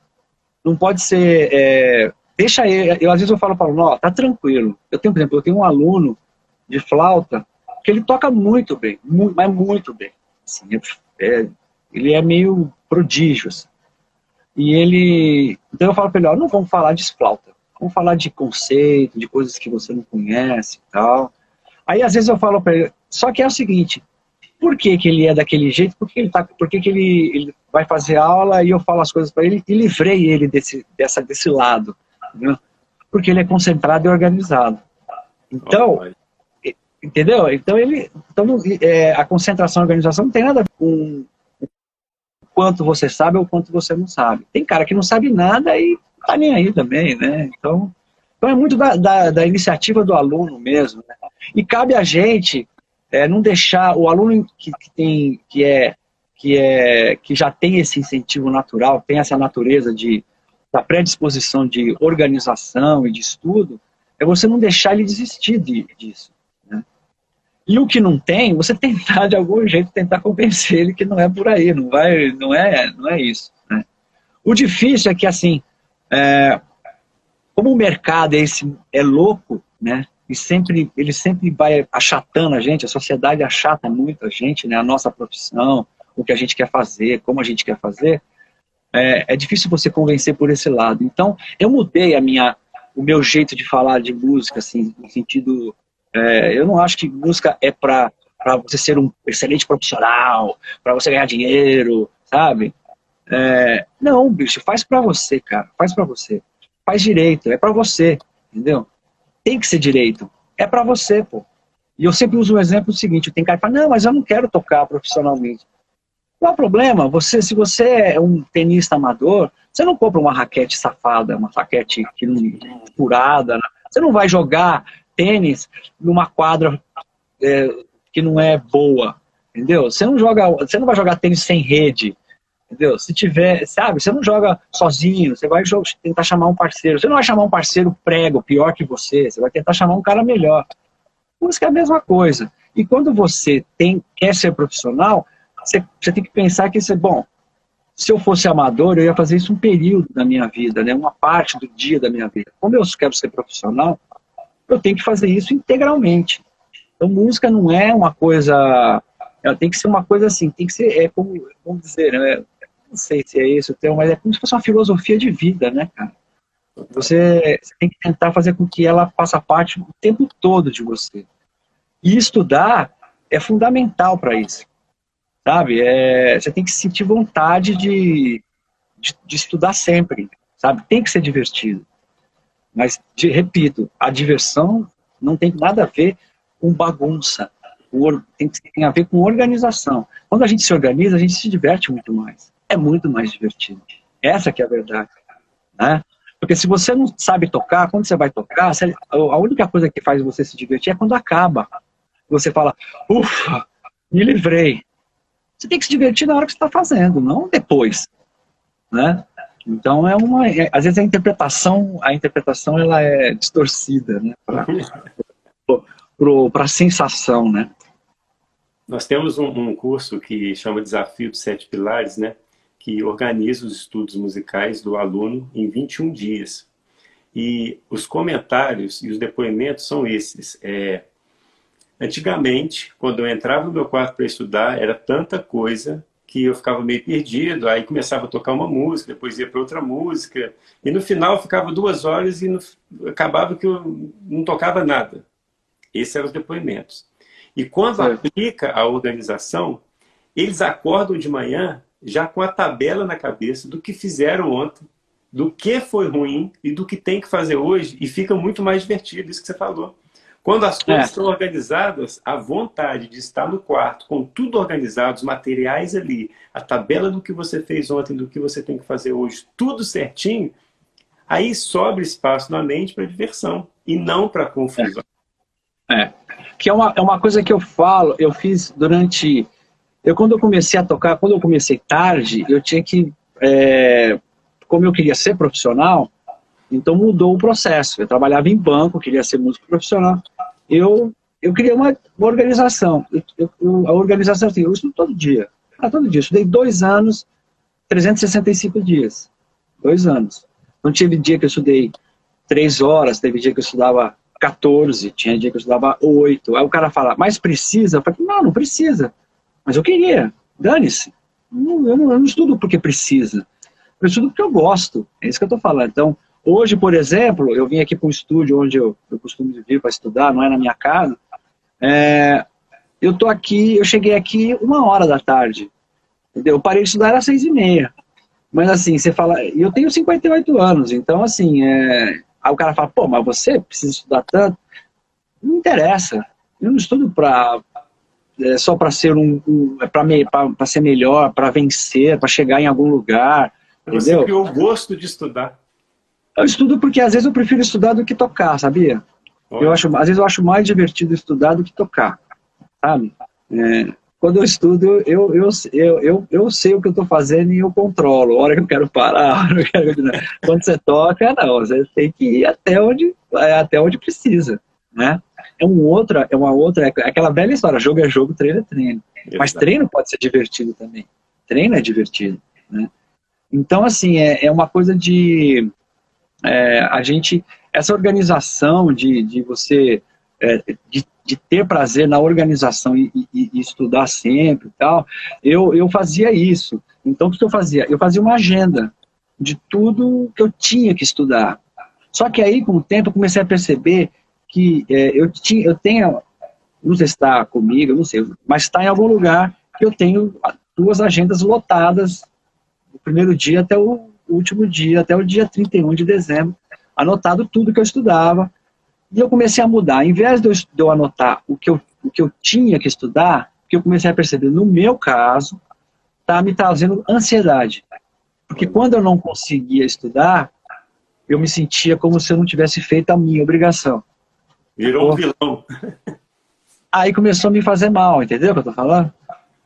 Não pode ser. É, deixa ele. Eu, às vezes eu falo para o aluno, tá tranquilo. Eu tenho, por exemplo, eu tenho um aluno de flauta que ele toca muito bem, muito, mas muito bem. Assim, é, ele é meio prodígio. Assim. E ele. Então eu falo para ele: ó, não vamos falar de flauta, vamos falar de conceito, de coisas que você não conhece e tal. Aí às vezes eu falo para ele: só que é o seguinte, por que, que ele é daquele jeito? Por que, ele, tá, por que, que ele, ele vai fazer aula e eu falo as coisas para ele e livrei ele desse, dessa, desse lado? Entendeu? Porque ele é concentrado e organizado. Então, oh, entendeu? Então ele. Então, é, a concentração e organização não tem nada a ver com quanto você sabe ou quanto você não sabe. Tem cara que não sabe nada e tá nem aí também, né? Então, então é muito da, da, da iniciativa do aluno mesmo. Né? E cabe a gente é, não deixar o aluno que, que, tem que é que é que já tem esse incentivo natural, tem essa natureza de da predisposição de organização e de estudo, é você não deixar ele desistir de, disso. E o que não tem, você tentar de algum jeito tentar convencer ele que não é por aí, não vai, não é, não é isso. Né? O difícil é que assim, é, como o mercado é, esse, é louco, né? E sempre ele sempre vai achatando a gente, a sociedade achata muito a gente, né? A nossa profissão, o que a gente quer fazer, como a gente quer fazer. É, é difícil você convencer por esse lado. Então, eu mudei a minha, o meu jeito de falar de música, assim, no sentido é, eu não acho que música é para você ser um excelente profissional, para você ganhar dinheiro, sabe? É, não, bicho, faz para você, cara. Faz para você. Faz direito, é para você, entendeu? Tem que ser direito. É para você, pô. E eu sempre uso o um exemplo seguinte, tem cara que fala, não, mas eu não quero tocar profissionalmente. Qual é o problema? Você, se você é um tenista amador, você não compra uma raquete safada, uma raquete que não, furada. Você não vai jogar tênis numa quadra é, que não é boa, entendeu? Você não joga, você não vai jogar tênis sem rede, entendeu? Se tiver, sabe? Você não joga sozinho, você vai tentar chamar um parceiro. Você não vai chamar um parceiro prego, pior que você. Você vai tentar chamar um cara melhor. Música é a mesma coisa. E quando você tem, quer ser profissional, você, você tem que pensar que, você, bom, se eu fosse amador, eu ia fazer isso um período da minha vida, né? uma parte do dia da minha vida. Como eu quero ser profissional, eu tenho que fazer isso integralmente. Então, música não é uma coisa. Ela tem que ser uma coisa assim, tem que ser, é como, vamos dizer, né? não sei se é esse o termo, mas é como se fosse uma filosofia de vida, né, cara? Você, você tem que tentar fazer com que ela faça parte o tempo todo de você. E estudar é fundamental para isso. Sabe? É, você tem que sentir vontade de, de, de, estudar sempre. Sabe? Tem que ser divertido. Mas, de, repito, a diversão não tem nada a ver com bagunça. Tem, tem a ver com organização. Quando a gente se organiza, a gente se diverte muito mais. É muito mais divertido. Essa que é a verdade. Né? Porque se você não sabe tocar, quando você vai tocar, a única coisa que faz você se divertir é quando acaba. Você fala, ufa, me livrei. Você tem que se divertir na hora que você está fazendo, não depois. Né? Então é uma, é, às vezes a interpretação, a interpretação ela é distorcida, né? Para a sensação, né? Nós temos um, um curso que chama Desafio dos Sete Pilares, né? que organiza os estudos musicais do aluno em 21 dias. E os comentários e os depoimentos são esses. É, antigamente, quando eu entrava no meu quarto para estudar, era tanta coisa que eu ficava meio perdido, aí começava a tocar uma música, depois ia para outra música, e no final ficava duas horas e no, acabava que eu não tocava nada. Esses eram os depoimentos. E quando aplica a organização, eles acordam de manhã já com a tabela na cabeça do que fizeram ontem, do que foi ruim e do que tem que fazer hoje, e fica muito mais divertido, isso que você falou. Quando as coisas é. estão organizadas, a vontade de estar no quarto, com tudo organizado, os materiais ali, a tabela do que você fez ontem, do que você tem que fazer hoje, tudo certinho, aí sobra espaço na mente para diversão e não para confusão. É. é. Que é uma, é uma coisa que eu falo, eu fiz durante eu, quando eu comecei a tocar, quando eu comecei tarde, eu tinha que, é, como eu queria ser profissional, então mudou o processo. Eu trabalhava em banco, queria ser músico profissional. Eu, eu queria uma, uma organização. Eu, eu, a organização, assim, eu estudo todo dia. Ah, todo dia. Estudei dois anos, 365 dias. Dois anos. Não tive dia que eu estudei três horas, teve dia que eu estudava 14, tinha dia que eu estudava oito. Aí o cara fala, mas precisa? Eu falei, não, não precisa. Mas eu queria, dane-se. Eu, eu, não estudo porque precisa. Eu estudo porque eu gosto. É isso que eu estou falando. Então, hoje, por exemplo, eu vim aqui para um estúdio onde eu, eu costumo vir para estudar, não é na minha casa. É, eu tô aqui, eu cheguei aqui uma hora da tarde. Entendeu? Eu parei de estudar às seis e meia. Mas assim, você fala, eu tenho 58 anos, então assim, é... aí o cara fala, pô, mas você precisa estudar tanto? Não interessa. Eu não estudo para é, só para ser um, um é para ser melhor, para vencer, para chegar em algum lugar. Você entendeu? criou o gosto de estudar. Eu estudo porque às vezes eu prefiro estudar do que tocar, sabia? Eu acho, às vezes eu acho mais divertido estudar do que tocar, sabe? É, quando eu estudo, eu, eu, eu, eu, eu sei o que eu estou fazendo e eu controlo. A hora que eu quero parar, a hora que eu quero... Quando você toca, não, você tem que ir até onde, até onde precisa, né? é um outra, é uma outra, é aquela velha história, jogo é jogo, treino é treino. Exato. Mas treino pode ser divertido também. Treino é divertido, né? Então, assim, é, é uma coisa de é, a gente, essa organização de, de você, é, de, de, ter prazer na organização e, e, e, estudar sempre e tal, eu, eu fazia isso. Então, o que eu fazia? Eu fazia uma agenda de tudo que eu tinha que estudar. Só que aí, com o tempo, eu comecei a perceber que é, eu, tinha, eu tenho, não sei se está comigo, não sei, mas está em algum lugar que eu tenho duas agendas lotadas, do primeiro dia até o último dia, até o dia 31 de dezembro, anotado tudo que eu estudava, E eu comecei a mudar. Em vez de eu, de eu anotar o que eu, o que eu tinha que estudar, o que eu comecei a perceber, no meu caso, está me trazendo ansiedade. Porque quando eu não conseguia estudar, eu me sentia como se eu não tivesse feito a minha obrigação. Virou um vilão. Aí começou a me fazer mal, entendeu o que eu tô falando?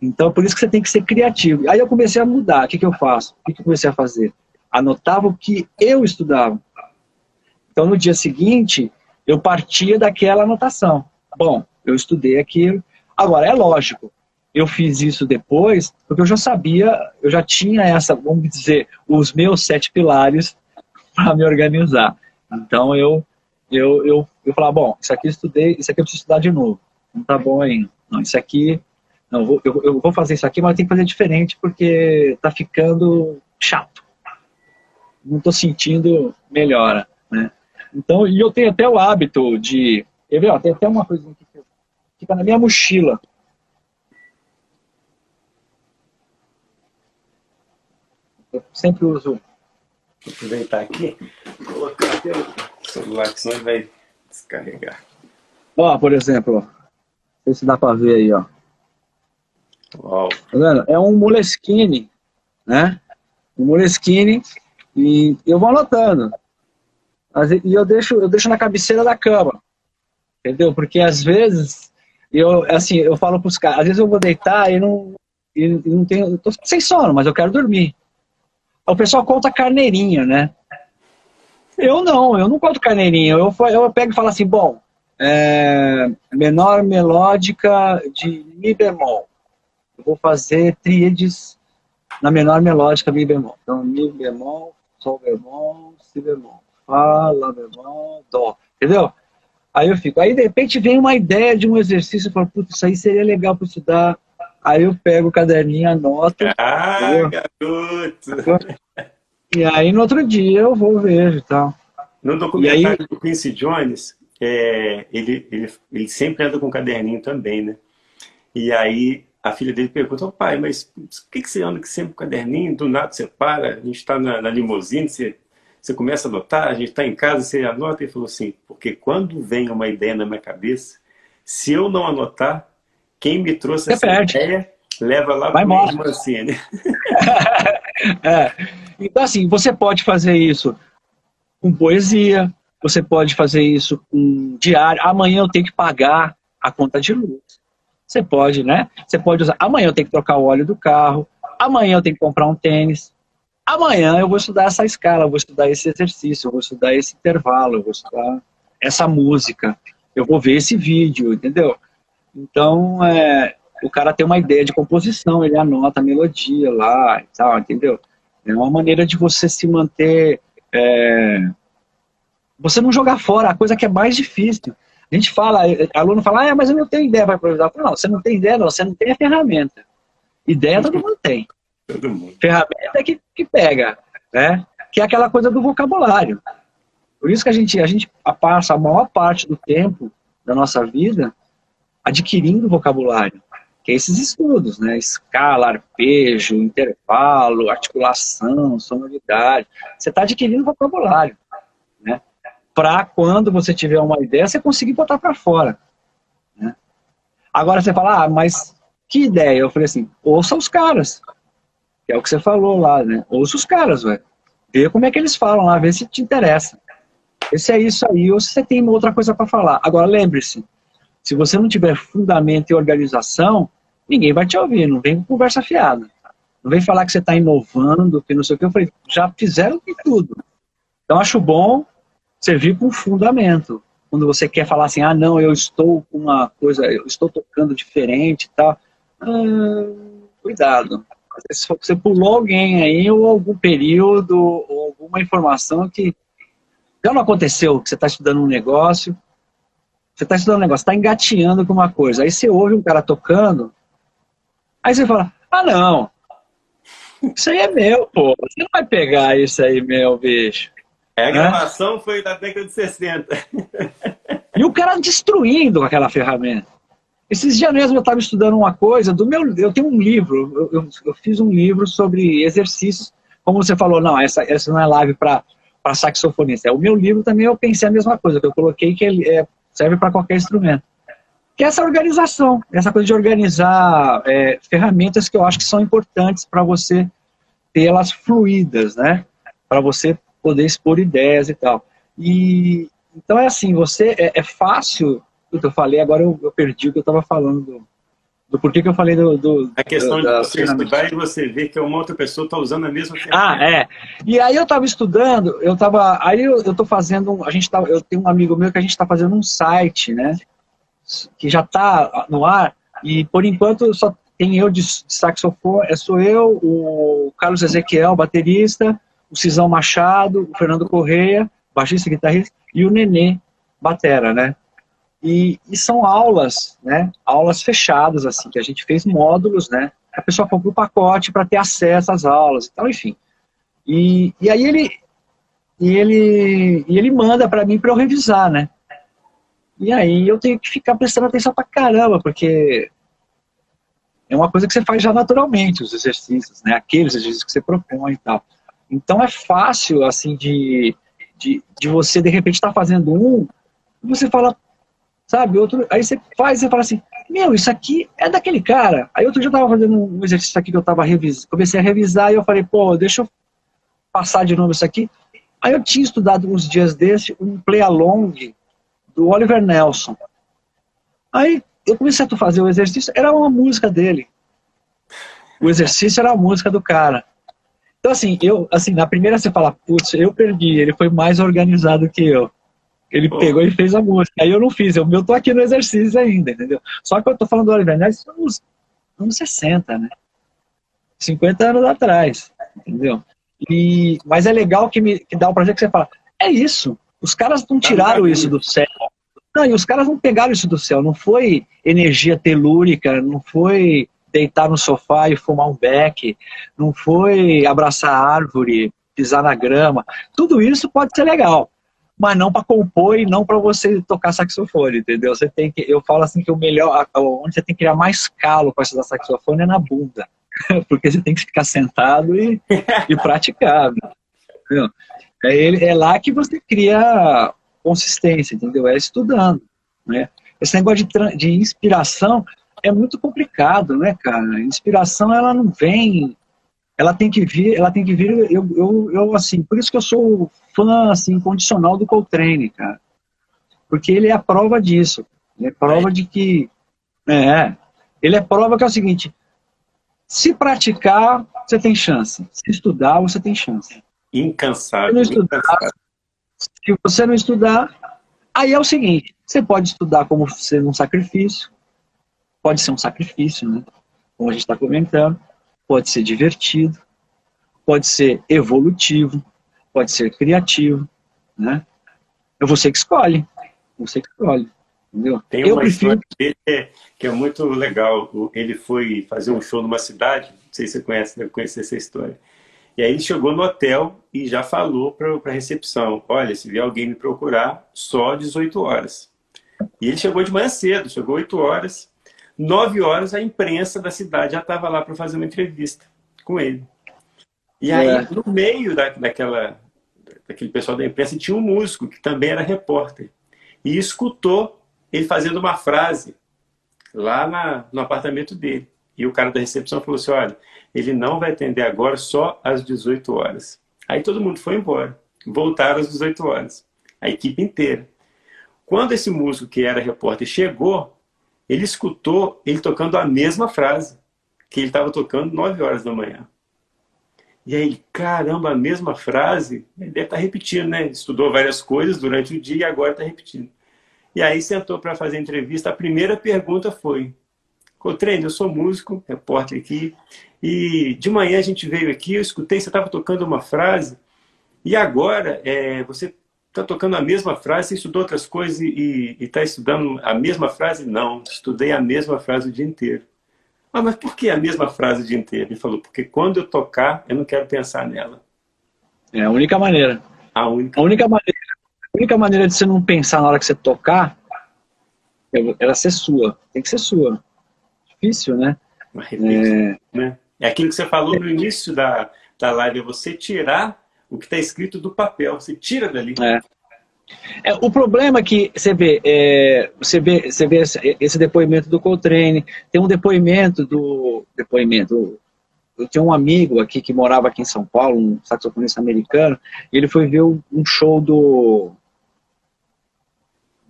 Então, por isso que você tem que ser criativo. Aí eu comecei a mudar. O que, que eu faço? O que, que eu comecei a fazer? Anotava o que eu estudava. Então, no dia seguinte, eu partia daquela anotação. Bom, eu estudei aquilo. Agora, é lógico, eu fiz isso depois, porque eu já sabia, eu já tinha essa, vamos dizer, os meus sete pilares para me organizar. Então, eu, eu, eu, eu falava, bom, isso aqui eu estudei, isso aqui eu preciso estudar de novo. Não tá bom ainda. Não, isso aqui, não, eu eu vou fazer isso aqui, mas eu tenho que fazer diferente porque tá ficando chato. Não estou sentindo melhora, né? Então, e eu tenho até o hábito de. Quer ver, ó, tem até uma coisa que fica na minha mochila. Eu sempre uso. Vou aproveitar aqui, colocar até o celular, que senão ele vai descarregar. Ó, por exemplo, não sei se dá para ver aí, ó. Uau. Tá vendo? É um Moleskine, né? Um Moleskine e eu vou anotando. E eu deixo, eu deixo na cabeceira da cama. Entendeu? Porque às vezes, eu, assim, eu falo pros caras, às vezes eu vou deitar e não, e não tenho, eu tô sem sono, mas eu quero dormir. O pessoal conta carneirinha, né? Eu não, eu não conto carneirinha. Eu, eu pego e falo assim, bom, é, menor melódica de Mi bemol. Eu vou fazer tríades na menor melódica Mi bemol. Então, Mi bemol, Sol bemol, Si bemol. Fá, Lá bemol, Dó. Entendeu? Aí eu fico. Aí de repente vem uma ideia de um exercício, eu falo, putz, isso aí seria legal para estudar. Aí eu pego o caderninho, anoto. Ah, entendeu? garoto! E aí no outro dia eu vou ver e tal. No documentário aí... do Quincy Jones, é, ele, ele, ele sempre anda com um caderninho também, né? E aí a filha dele pergunta, oh, pai, mas por que, que você anda sempre com caderninho? Do nada você para, a gente está na, na limusine, você você começa a anotar, a gente está em casa, você anota e falou assim, porque quando vem uma ideia na minha cabeça, se eu não anotar, quem me trouxe você essa perde. ideia leva lá para o Mancini. é. Então, assim, você pode fazer isso com poesia, você pode fazer isso com diário. Amanhã eu tenho que pagar a conta de luz. Você pode, né? Você pode usar. Amanhã eu tenho que trocar o óleo do carro. Amanhã eu tenho que comprar um tênis. Amanhã eu vou estudar essa escala, eu vou estudar esse exercício, eu vou estudar esse intervalo, eu vou estudar essa música, eu vou ver esse vídeo, entendeu? Então, é, o cara tem uma ideia de composição, ele anota a melodia lá e tal, entendeu? É uma maneira de você se manter. É, você não jogar fora a coisa que é mais difícil. A gente fala, aluno fala, ah, mas eu não tenho ideia para improvisar. Não, você não tem ideia, não, você não tem a ferramenta. Ideia todo mundo tem. Ferramenta é que, que pega, né? Que é aquela coisa do vocabulário. Por isso que a gente, a gente passa a maior parte do tempo da nossa vida adquirindo vocabulário, que é esses estudos, né? Escala, arpejo, intervalo, articulação, sonoridade. Você está adquirindo vocabulário? Para quando você tiver uma ideia, você conseguir botar para fora. Né? Agora você fala, ah, mas que ideia? Eu falei assim, ouça os caras. Que é o que você falou lá, né? Ouça os caras, velho. Vê como é que eles falam lá, vê se te interessa. Vê se é isso aí ou se você tem outra coisa para falar. Agora, lembre-se, se você não tiver fundamento e organização, ninguém vai te ouvir, não vem com conversa fiada. Não vem falar que você está inovando, que não sei o que. Eu falei, já fizeram de tudo. Então, acho bom servir com fundamento. Quando você quer falar assim, ah, não, eu estou com uma coisa, eu estou tocando diferente e tal. Ah, cuidado você pulou alguém aí, ou algum período, ou alguma informação que já não aconteceu, que você está estudando um negócio, você está estudando um negócio, está engateando com uma coisa, aí você ouve um cara tocando, aí você fala, ah não, isso aí é meu, pô, você não vai pegar isso aí, meu bicho. É, a gravação foi da década de 60. E o cara destruindo aquela ferramenta. Esses dias mesmo eu estava estudando uma coisa do meu. Eu tenho um livro, eu, eu, eu, fiz um livro sobre exercícios. Como você falou, não, essa, essa não é live para para saxofonista. É, o meu livro também eu pensei a mesma coisa, que eu coloquei que ele é, serve para qualquer instrumento. Que é essa organização, essa coisa de organizar é, ferramentas que eu acho que são importantes para você ter elas fluídas, né? Para você poder expor ideias e tal. E então é assim, você é, é fácil. Eu falei agora eu, eu perdi o que eu estava falando do, do porquê que eu falei do. do a questão do, de você estudar e você ver que uma outra pessoa está usando a mesma ferramenta. Ah, é. E aí eu estava estudando, eu estava. Aí eu estou fazendo. A gente tá, eu tenho um amigo meu que a gente está fazendo um site, né? Que já está no ar, e por enquanto só tem eu de, de saxofone, é, sou eu, o Carlos Ezequiel, baterista, o Cisão Machado, o Fernando Correia, baixista e guitarrista, e o Nenê, batera, né? E, e, são aulas, né? Aulas fechadas, assim, que a gente fez módulos, né? A pessoa compra o pacote para ter acesso às aulas e tal, enfim. E, e aí ele, e ele, e ele manda para mim para eu revisar, né? E aí eu tenho que ficar prestando atenção pra caramba, porque é uma coisa que você faz já naturalmente, os exercícios, né? Aqueles exercícios que você propõe e tal. Então é fácil, assim, de, de, de você, de repente, estar tá fazendo um, você fala, sabe? Outro, aí você faz e fala assim, meu, isso aqui é daquele cara. Aí outro dia eu tava fazendo um exercício aqui que eu tava revisando, comecei a revisar e eu falei, pô, deixa eu passar de novo isso aqui. Aí eu tinha estudado uns dias desse um play along do Oliver Nelson. Aí eu comecei a fazer o exercício, era uma música dele. O exercício era a música do cara. Então assim, eu, assim, na primeira você fala, putz, eu perdi, ele foi mais organizado que eu. Ele oh. pegou e fez a música. Aí eu não fiz, eu, eu tô aqui no exercício ainda, entendeu? Só que eu tô falando do Oliver Neves nos anos 60, né? 50 anos atrás, entendeu? E, mas é legal que, me, que dá o um prazer que você fala, é isso, os caras não tiraram isso do céu. Não, e os caras não pegaram isso do céu, não foi energia telúrica, não foi deitar no sofá e fumar um beck, não foi abraçar a árvore, pisar na grama. Tudo isso pode ser legal mas não para compor e não para você tocar saxofone, entendeu? Você tem que, eu falo assim que o melhor, onde você tem que criar mais calo para estudar saxofone é na bunda, porque você tem que ficar sentado e, e praticar? É, é lá que você cria consistência, entendeu? É estudando, né? Esse negócio de, de inspiração é muito complicado, né, cara? Inspiração, ela não vem ela tem que vir, ela tem que vir, eu, eu, eu assim, por isso que eu sou fã, assim, incondicional do Coltrane, cara. Porque ele é a prova disso. Ele é prova de que, é, ele é prova que é o seguinte, se praticar, você tem chance. Se estudar, você tem chance. Incansável. Se, estudar, incansável. se você não estudar, aí é o seguinte, você pode estudar como sendo um sacrifício, pode ser um sacrifício, né? Como a gente está comentando pode ser divertido, pode ser evolutivo, pode ser criativo, né? É você que escolhe, você que escolhe, entendeu? Tem uma Eu prefiro... dele que é muito legal. Ele foi fazer um show numa cidade, não sei se você conhece, deve conhecer essa história. E aí ele chegou no hotel e já falou para a recepção, olha, se vier alguém me procurar, só 18 horas. E ele chegou de manhã cedo, chegou 8 horas, Nove horas, a imprensa da cidade já estava lá para fazer uma entrevista com ele. E aí, é. no meio da, daquela, daquele pessoal da imprensa, tinha um músico que também era repórter. E escutou ele fazendo uma frase lá na, no apartamento dele. E o cara da recepção falou assim: olha, ele não vai atender agora só às 18 horas. Aí todo mundo foi embora. Voltaram às 18 horas. A equipe inteira. Quando esse músico que era repórter chegou, ele escutou ele tocando a mesma frase que ele estava tocando 9 horas da manhã. E aí, caramba, a mesma frase, ele deve estar tá repetindo, né? Estudou várias coisas durante o dia e agora está repetindo. E aí sentou para fazer a entrevista. A primeira pergunta foi: Cotrene, eu sou músico, repórter aqui, e de manhã a gente veio aqui, eu escutei, você estava tocando uma frase, e agora é, você está tocando a mesma frase, você estudou outras coisas e está estudando a mesma frase? Não, estudei a mesma frase o dia inteiro. Ah, mas por que a mesma frase o dia inteiro? Ele falou, porque quando eu tocar, eu não quero pensar nela. É a única maneira. A única, a única maneira. A única maneira de você não pensar na hora que você tocar é ela ser sua. Tem que ser sua. Difícil, né? É... né? é aquilo que você falou no início da, da live, é você tirar o que está escrito do papel, você tira dali. É. É, o problema é que você vê, é, você vê, você vê esse, esse, depoimento do Coltrane, tem um depoimento do depoimento. Eu tinha um amigo aqui que morava aqui em São Paulo, um saxofonista americano, e ele foi ver um show do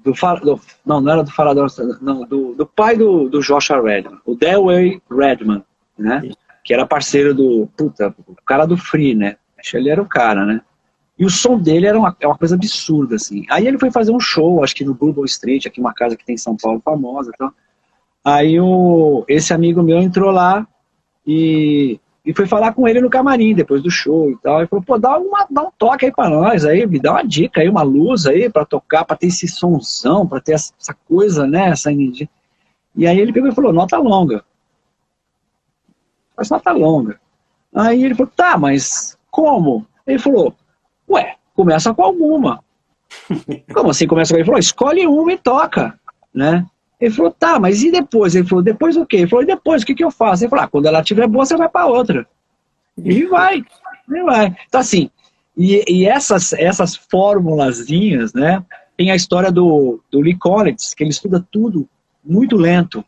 do, do não, não era do Farador, não, do, do pai do, do Joshua Redman, o Delway Redman, né? Que era parceiro do, puta, o cara do Free, né? Ele era o cara, né? E o som dele era uma, é uma coisa absurda, assim. Aí ele foi fazer um show, acho que no Bourbon Street, aqui uma casa que tem em São Paulo famosa. Então. Aí o, esse amigo meu entrou lá e, e foi falar com ele no camarim depois do show e tal. Ele falou, pô, dá, uma, dá um toque aí pra nós, aí, me dá uma dica aí, uma luz aí pra tocar, pra ter esse sonzão, pra ter essa, essa coisa, né, essa energia. E aí ele pegou e falou, nota longa. Faz nota longa. Aí ele falou, tá, mas como? Ele falou, Ué, começa com alguma. Como assim começa com Ele falou, escolhe uma e toca, né? Ele falou, tá, mas e depois? Ele falou, depois o quê? Ele falou, e depois, o que, que eu faço? Ele falou, ah, quando ela estiver boa, você vai para outra. E vai, e vai. Então, assim, e, e essas, essas formulazinhas, né? Tem a história do, do Lee Collins, que ele estuda tudo muito lento.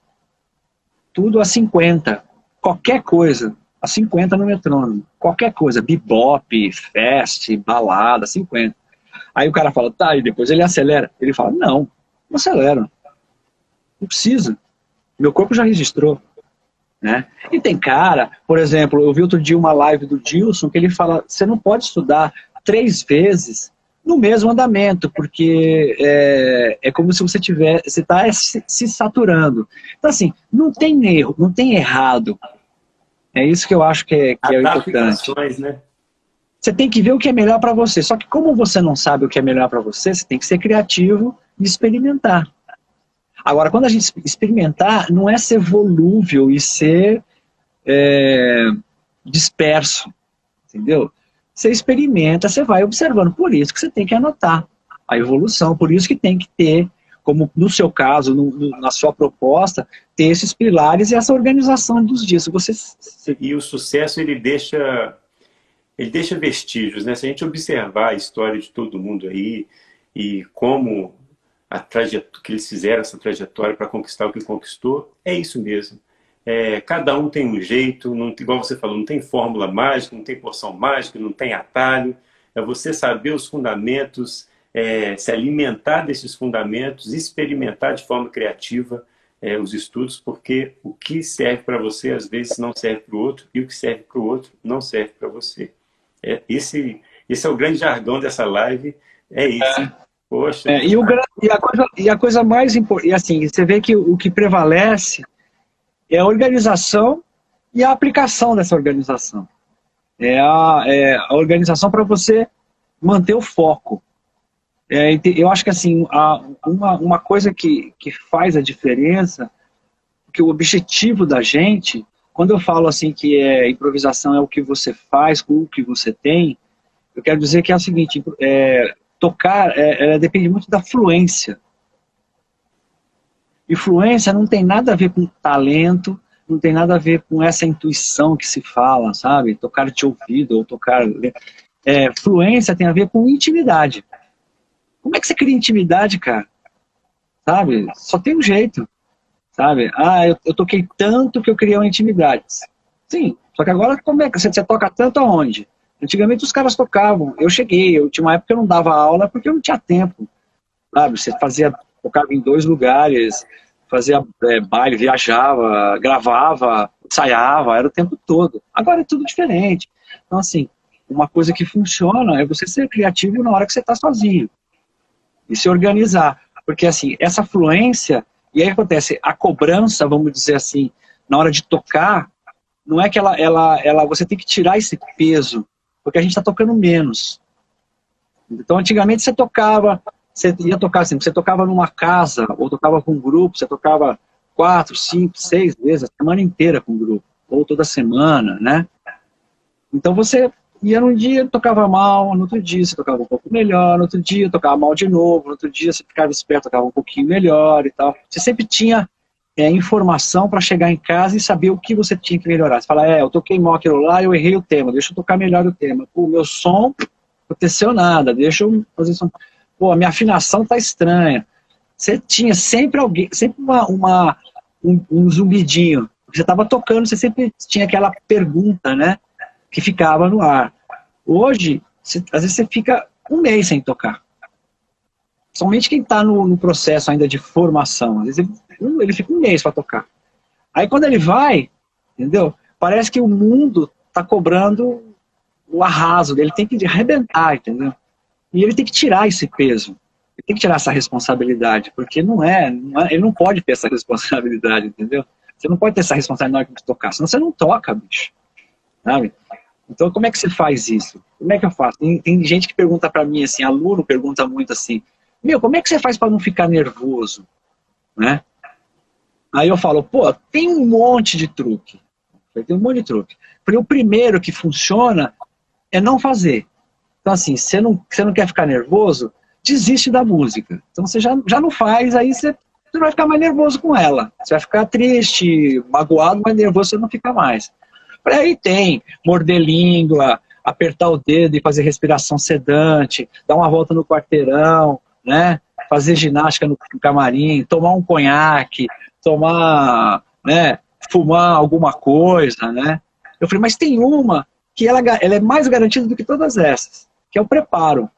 Tudo a 50. Qualquer coisa a 50 no metrônomo. Qualquer coisa, bebop, fast, balada, 50. Aí o cara fala, tá, e depois ele acelera. Ele fala, não, não acelera. Não precisa. Meu corpo já registrou. Né? E tem cara, por exemplo, eu vi outro dia uma live do Dilson que ele fala, você não pode estudar três vezes no mesmo andamento, porque é, é como se você tiver, você está se, se saturando. Então assim, não tem erro, não tem errado é isso que eu acho que é, que é importante. Né? Você tem que ver o que é melhor para você. Só que como você não sabe o que é melhor para você, você tem que ser criativo e experimentar. Agora, quando a gente experimentar, não é ser volúvel e ser é, disperso, entendeu? Você experimenta, você vai observando. Por isso que você tem que anotar a evolução, por isso que tem que ter como no seu caso, no, no, na sua proposta, ter esses pilares e essa organização dos dias. Você... E o sucesso, ele deixa, ele deixa vestígios, né? Se a gente observar a história de todo mundo aí e como a trajetória, que eles fizeram essa trajetória para conquistar o que conquistou, é isso mesmo. É, cada um tem um jeito, não, igual você falou, não tem fórmula mágica, não tem porção mágica, não tem atalho. É você saber os fundamentos, é, se alimentar desses fundamentos, experimentar de forma criativa é, os estudos, porque o que serve para você às vezes não serve para o outro e o que serve para o outro não serve para você. É, esse, esse é o grande jargão dessa live, é esse. É. Poxa. É, e, o, e, a coisa, e a coisa mais importante, assim, você vê que o que prevalece é a organização e a aplicação dessa organização. É a, é a organização para você manter o foco. É, eu acho que assim, uma, uma coisa que, que faz a diferença, que o objetivo da gente, quando eu falo assim que é improvisação é o que você faz com o que você tem, eu quero dizer que é o seguinte, é, tocar é, depende muito da fluência. E fluência não tem nada a ver com talento, não tem nada a ver com essa intuição que se fala, sabe? Tocar de ouvido ou tocar. É, fluência tem a ver com intimidade. Como é que você cria intimidade, cara? Sabe? Só tem um jeito. Sabe? Ah, eu, eu toquei tanto que eu criei uma intimidade. Sim, só que agora como é que você, você toca tanto aonde? Antigamente os caras tocavam. Eu cheguei, eu tinha uma época que eu não dava aula porque eu não tinha tempo. Sabe? Você fazia, tocava em dois lugares, fazia é, baile, viajava, gravava, ensaiava, era o tempo todo. Agora é tudo diferente. Então, assim, uma coisa que funciona é você ser criativo na hora que você está sozinho e se organizar. Porque, assim, essa fluência, e aí acontece, a cobrança, vamos dizer assim, na hora de tocar, não é que ela, ela, ela você tem que tirar esse peso, porque a gente está tocando menos. Então, antigamente você tocava, você ia tocar assim, você tocava numa casa, ou tocava com um grupo, você tocava quatro, cinco, seis vezes, a semana inteira com o grupo, ou toda semana, né? Então você ia num dia tocava mal, no outro dia você tocava um pouco melhor, no outro dia tocava mal de novo, no outro dia você ficava esperto, tocava um pouquinho melhor e tal. Você sempre tinha é, informação para chegar em casa e saber o que você tinha que melhorar. Você fala, é, eu toquei mal aquilo lá, eu errei o tema, deixa eu tocar melhor o tema. O meu som aconteceu nada, deixa eu fazer som. Pô, minha afinação tá estranha. Você tinha sempre alguém, sempre uma, uma um, um zumbidinho. Você estava tocando, você sempre tinha aquela pergunta, né? Que ficava no ar. Hoje, você, às vezes você fica um mês sem tocar. Somente quem está no, no, processo ainda de formação. Às vezes ele, ele fica um mês para tocar. Aí quando ele vai, entendeu? Parece que o mundo está cobrando o arraso dele, tem que arrebentar, entendeu? E ele tem que tirar esse peso. Ele tem que tirar essa responsabilidade, porque não é, não é, ele não pode ter essa responsabilidade, entendeu? Você não pode ter essa responsabilidade na hora que tocar, senão você não toca, bicho. Sabe? Então, como é que você faz isso? Como é que eu faço? Tem, tem gente que pergunta para mim, assim, aluno pergunta muito assim, meu, como é que você faz para não ficar nervoso? Né? Aí eu falo, pô, tem um monte de truque. Tem um monte de truque. Porque o primeiro que funciona é não fazer. Então, assim, você não, você não quer ficar nervoso, desiste da música. Então, você já, já não faz, aí você, você vai ficar mais nervoso com ela. Você vai ficar triste, magoado, mas nervoso você não fica mais. Aí tem morder língua, apertar o dedo e fazer respiração sedante, dar uma volta no quarteirão, né? Fazer ginástica no camarim, tomar um conhaque, tomar, né? Fumar alguma coisa, né? Eu falei, mas tem uma que ela, ela é mais garantida do que todas essas, que é o preparo,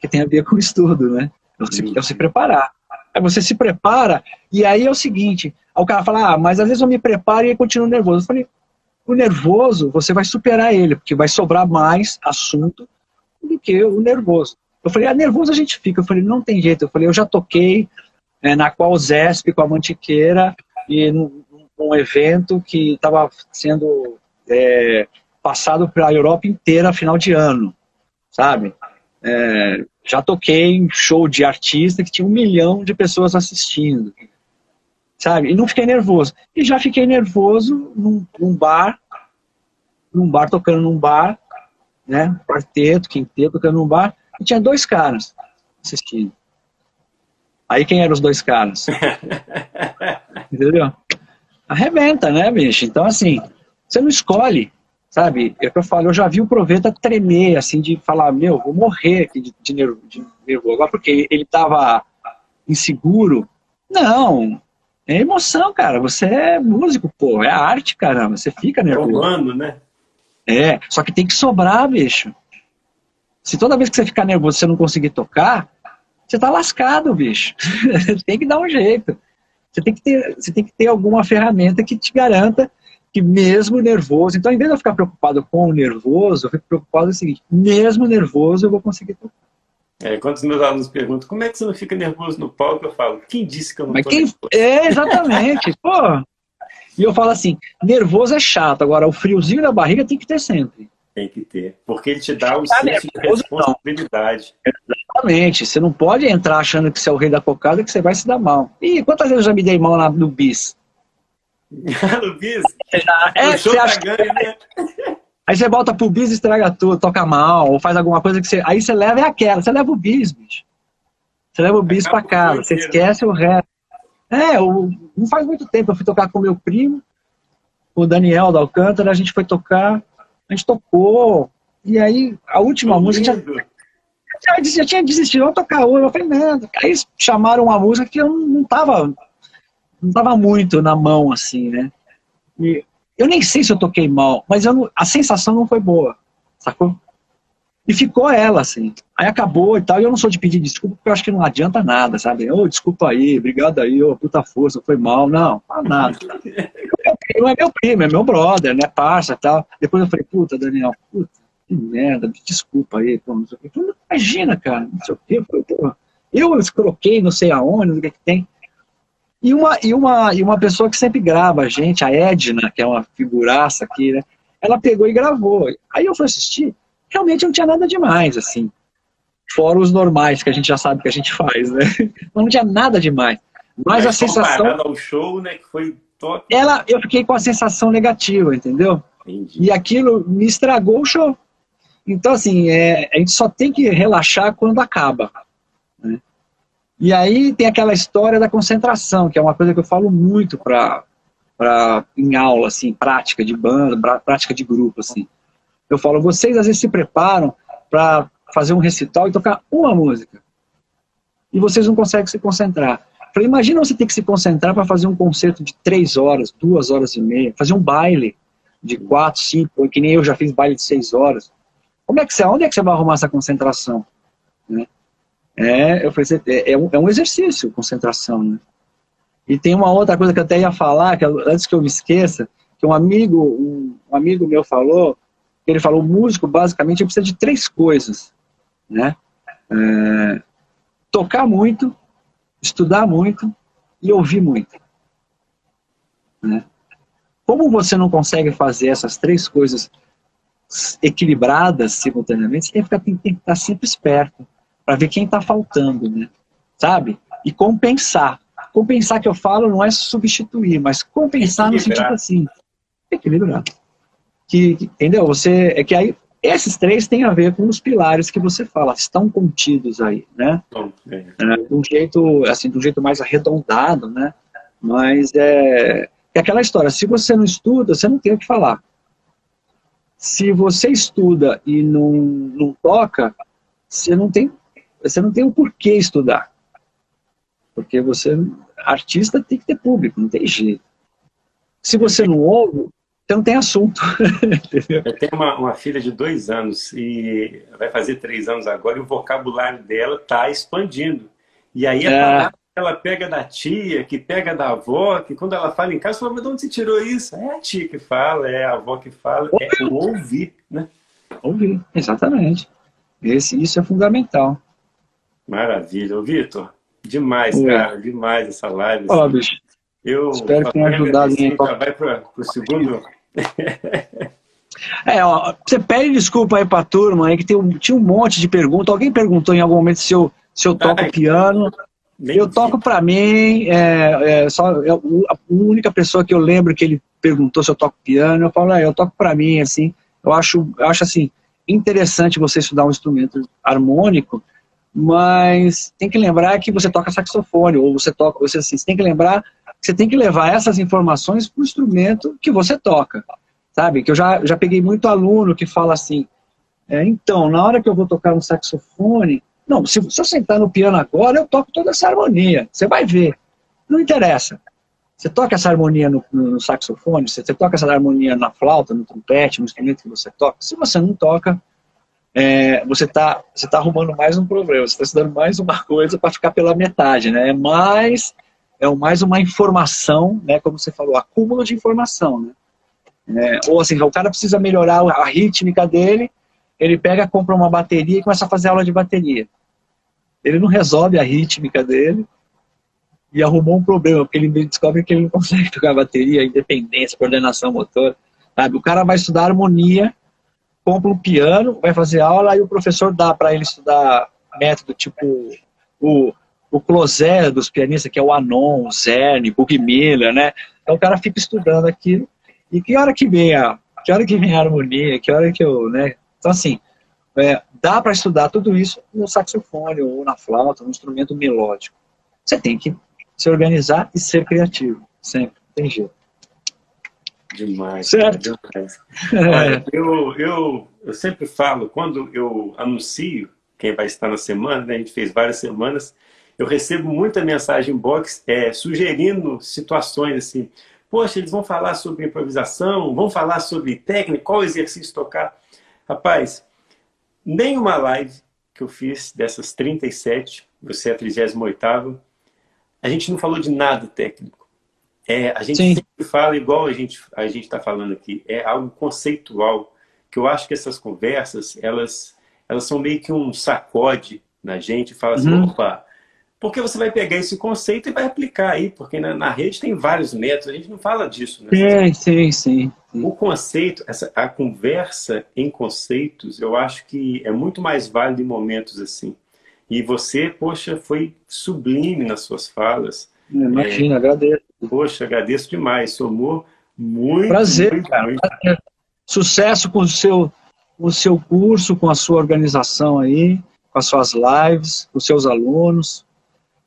que tem a ver com o estudo, né? É o se, é se preparar. Aí você se prepara, e aí é o seguinte, o cara fala, ah, mas às vezes eu me preparo e continuo nervoso. Eu falei, o nervoso, você vai superar ele, porque vai sobrar mais assunto do que o nervoso. Eu falei, ah, nervoso a gente fica. Eu falei, não tem jeito. Eu falei, eu já toquei é, na qual Zesp com a Mantiqueira e num, num evento que estava sendo é, passado pela Europa inteira final de ano, sabe? É, já toquei em show de artista que tinha um milhão de pessoas assistindo, sabe? E não fiquei nervoso. E já fiquei nervoso num, num bar, num bar, tocando num bar, né? Quarteto, quinteto, tocando num bar, e tinha dois caras assistindo. Aí quem eram os dois caras? Entendeu? Arrebenta, né, bicho? Então, assim, você não escolhe, sabe? É que eu falo, eu já vi o Proveta tremer, assim, de falar, meu, vou morrer aqui de, de, nervo, de nervoso. Agora, porque ele tava inseguro. Não, é emoção, cara. Você é músico, pô. É arte, caramba. Você fica nervoso. É humano, né? É, só que tem que sobrar, bicho. Se toda vez que você ficar nervoso você não conseguir tocar, você tá lascado, bicho. tem que dar um jeito. Você tem que ter, você tem que ter alguma ferramenta que te garanta que mesmo nervoso, então em vez de eu ficar preocupado com o nervoso, eu fico preocupado com o seguinte, mesmo nervoso eu vou conseguir tocar. É, quando os meus alunos perguntam como é que você não fica nervoso no palco, eu falo, quem disse que eu não Mas quem... nervoso? É, exatamente. Pô. E eu falo assim, nervoso é chato, agora o friozinho na barriga tem que ter sempre. Tem que ter. Porque ele te dá o tá senso de responsabilidade. Não. Exatamente. Você não pode entrar achando que você é o rei da cocada que você vai se dar mal. E quantas vezes eu já me dei mal no bis? no bis? É, você acha... ganho, né? Aí você volta pro bis e estraga tudo, toca mal, ou faz alguma coisa que você. Aí você leva é aquela, você leva o bis, bicho. Você leva o bis Acaba pra casa, você esquece o resto. É, o... não faz muito tempo, eu fui tocar com meu primo, o Daniel da Alcântara, a gente foi tocar a gente tocou, e aí a última música já, já, já tinha desistido, vou tocar outra. Eu falei, não. Aí chamaram uma música que eu não tava, não tava muito na mão, assim, né? E eu nem sei se eu toquei mal, mas eu não, a sensação não foi boa, sacou? E ficou ela, assim. Aí acabou e tal, e eu não sou de pedir desculpa, porque eu acho que não adianta nada, sabe? Ô, oh, desculpa aí, obrigado aí, ô, oh, puta força, foi mal. Não, não nada. Não é meu primo, é meu brother, né, parça e tal. Depois eu falei, puta, Daniel, puta, que merda, desculpa aí, pô, não sei o quê. Imagina, cara, não sei o quê. Eu, eu coloquei não sei aonde, não sei o que, que tem. E uma, e, uma, e uma pessoa que sempre grava a gente, a Edna, que é uma figuraça aqui, né? Ela pegou e gravou. Aí eu fui assistir, realmente não tinha nada demais, assim. Fora os normais que a gente já sabe que a gente faz, né? Mas não tinha nada demais. Mas, Mas a sensação. ao show, né? Que foi top. Ela, eu fiquei com a sensação negativa, entendeu? Entendi. E aquilo me estragou o show. Então, assim, é, a gente só tem que relaxar quando acaba. E aí tem aquela história da concentração, que é uma coisa que eu falo muito pra, pra, em aula, assim, prática de banda, prática de grupo, assim. Eu falo, vocês às vezes se preparam para fazer um recital e tocar uma música. E vocês não conseguem se concentrar. Falei, imagina você ter que se concentrar para fazer um concerto de três horas, duas horas e meia, fazer um baile de quatro, cinco, que nem eu já fiz baile de seis horas. Como é que você, onde é que você vai arrumar essa concentração? Né? É, eu falei, é, é, um, é um exercício, concentração, né? E tem uma outra coisa que eu até ia falar, que antes que eu me esqueça, que um amigo, um, um amigo meu falou, ele falou, o músico basicamente precisa de três coisas, né? É, tocar muito, estudar muito e ouvir muito. Né? Como você não consegue fazer essas três coisas equilibradas simultaneamente, você tem que, ficar, tem, tem que estar sempre esperto para ver quem está faltando, né? sabe? E compensar. Compensar que eu falo não é substituir, mas compensar no sentido assim, equilibrar. Que, entendeu? Você é que aí esses três têm a ver com os pilares que você fala, estão contidos aí, né? É. é, de um jeito, assim, de um jeito mais arredondado, né? Mas é, é aquela história, se você não estuda, você não tem o que falar. Se você estuda e não, não toca, você não tem, você não tem o porquê estudar. Porque você, artista tem que ter público, não tem jeito. Se você não ouve, então não tem assunto. eu tenho uma, uma, filha de dois anos e vai fazer três anos agora e o vocabulário dela está expandindo. E aí a é. palavra que ela pega da tia, que pega da avó, que quando ela fala em casa, fala, mas de onde você tirou isso? É a tia que fala, é a avó que fala, é o ouvir, né? Ouvir, exatamente. Esse, isso é fundamental. Maravilha. Ô, Vitor, demais, Oi. cara, demais essa live. Olá, bicho. Eu Espero que tenha ajudado. Assim, já vai para o segundo é, ó, você pede desculpa aí pra turma aí, que tem um, tinha um monte de perguntas. Alguém perguntou em algum momento se eu, se eu toco Ai, piano. Eu toco para mim, é, é, só, é, a única pessoa que eu lembro que ele perguntou se eu toco piano, eu falo, ah, eu toco para mim, assim, eu acho, eu acho assim, interessante você estudar um instrumento harmônico, mas tem que lembrar que você toca saxofone, ou você toca, você, assim, você tem que lembrar você tem que levar essas informações para o instrumento que você toca, sabe? Que eu já, já peguei muito aluno que fala assim, é, então, na hora que eu vou tocar um saxofone, não, se, se eu sentar no piano agora, eu toco toda essa harmonia, você vai ver, não interessa. Você toca essa harmonia no, no, no saxofone, você, você, toca essa harmonia na flauta, no trompete, no instrumento que você toca. Se você não toca, é, você está você tá arrumando mais um problema, você está estudando mais uma coisa para ficar pela metade, né? É mais é mais uma informação, né, como você falou, acúmulo de informação. Né? É, ou assim, o cara precisa melhorar a rítmica dele, ele pega, compra uma bateria e começa a fazer aula de bateria. Ele não resolve a rítmica dele e arrumou um problema, porque ele descobre que ele não consegue tocar bateria, independência, coordenação motor. Sabe? O cara vai estudar harmonia, compra um piano, vai fazer aula, e o professor dá para ele estudar método tipo o o closer dos pianistas, que é o Anon, o Zerni, Bug Miller, né? Então o cara fica estudando aquilo. E que hora que vem a, que hora que vem a harmonia, que hora que eu, né? Então assim, é, dá para estudar tudo isso no saxofone ou na flauta, no instrumento melódico. Você tem que se organizar e ser criativo, sempre, tem jeito. Demais. Certo? Demais. Olha, eu, eu, eu sempre falo, quando eu anuncio quem vai estar na semana, né, a gente fez várias semanas, eu recebo muita mensagem box é, sugerindo situações assim. Poxa, eles vão falar sobre improvisação, vão falar sobre técnica, qual exercício tocar. Rapaz, nenhuma live que eu fiz dessas 37, você é a 38 a gente não falou de nada técnico. É, a gente Sim. sempre fala igual a gente a gente está falando aqui, é algo conceitual, que eu acho que essas conversas, elas, elas são meio que um sacode na gente, fala assim, uhum. opa, porque você vai pegar esse conceito e vai aplicar aí, porque na, na rede tem vários métodos, a gente não fala disso. Né? Sim, sim, sim. O conceito, essa, a conversa em conceitos, eu acho que é muito mais válido em momentos assim. E você, poxa, foi sublime nas suas falas. Imagina, é, agradeço. Poxa, agradeço demais. Somou muito. Prazer, muito, cara. Muito. Sucesso com o, seu, o seu curso, com a sua organização aí, com as suas lives, com os seus alunos.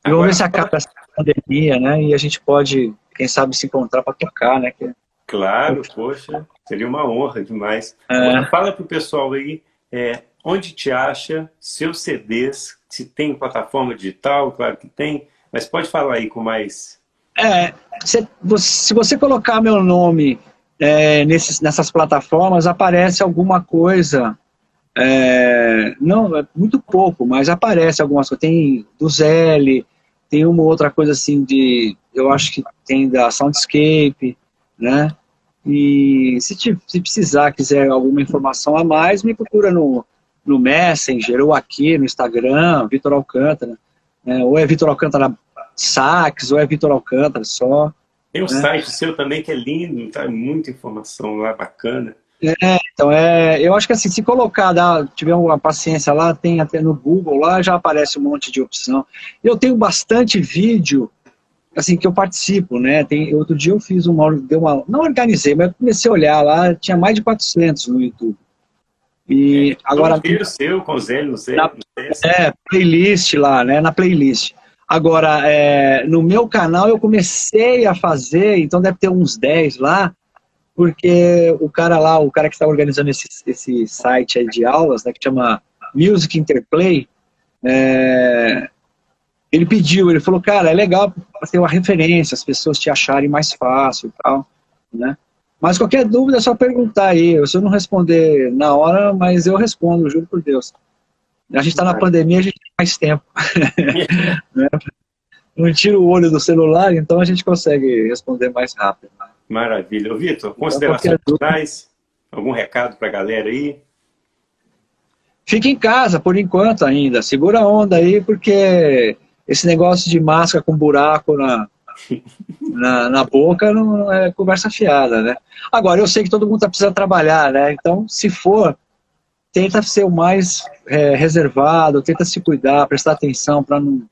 E vamos ver se acaba essa pandemia, né? E a gente pode, quem sabe, se encontrar para tocar, né? Que... Claro, poxa, seria uma honra demais. É. fala para o pessoal aí é, onde te acha, seus CDs, se tem plataforma digital, claro que tem, mas pode falar aí com mais... É, se, se você colocar meu nome é, nesses, nessas plataformas, aparece alguma coisa, é, não, é muito pouco, mas aparece algumas coisas, tem do Zelle, tem uma outra coisa assim de, eu acho que tem da Soundscape, né? E se, te, se precisar, quiser alguma informação a mais, me procura no, no Messenger ou aqui no Instagram, Vitor Alcântara. Né? Ou é Vitor Alcântara Sax, ou é Vitor Alcântara só. Tem um né? site seu também que é lindo, tá? Muita informação lá, bacana. É, então é, eu acho que assim, se colocar, dar, tiver uma paciência lá, tem até no Google lá, já aparece um monte de opção. Eu tenho bastante vídeo assim, que eu participo, né? Tem, outro dia eu fiz uma, deu uma, não organizei, mas comecei a olhar lá, tinha mais de 400 no YouTube. E é, agora... Um seu, com Zé, não sei. Na, é, playlist lá, né? Na playlist. Agora, é, no meu canal eu comecei a fazer, então deve ter uns 10 lá, porque o cara lá, o cara que está organizando esse, esse site aí de aulas, né, que chama Music Interplay, é, ele pediu, ele falou, cara, é legal ter uma referência, as pessoas te acharem mais fácil e tal, né? Mas qualquer dúvida é só perguntar aí. Se eu não responder na hora, mas eu respondo, juro por Deus. A gente está na pandemia, a gente tem mais tempo. né? Não tira o olho do celular, então a gente consegue responder mais rápido. Né? Maravilha. Vitor, então, considerações finais? Algum recado para a galera aí? Fique em casa por enquanto ainda. Segura a onda aí, porque esse negócio de máscara com buraco na, na, na, boca não é conversa fiada, né? Agora, eu sei que todo mundo está precisando trabalhar, né? Então, se for, tenta ser o mais é, reservado, tenta se cuidar, prestar atenção para não...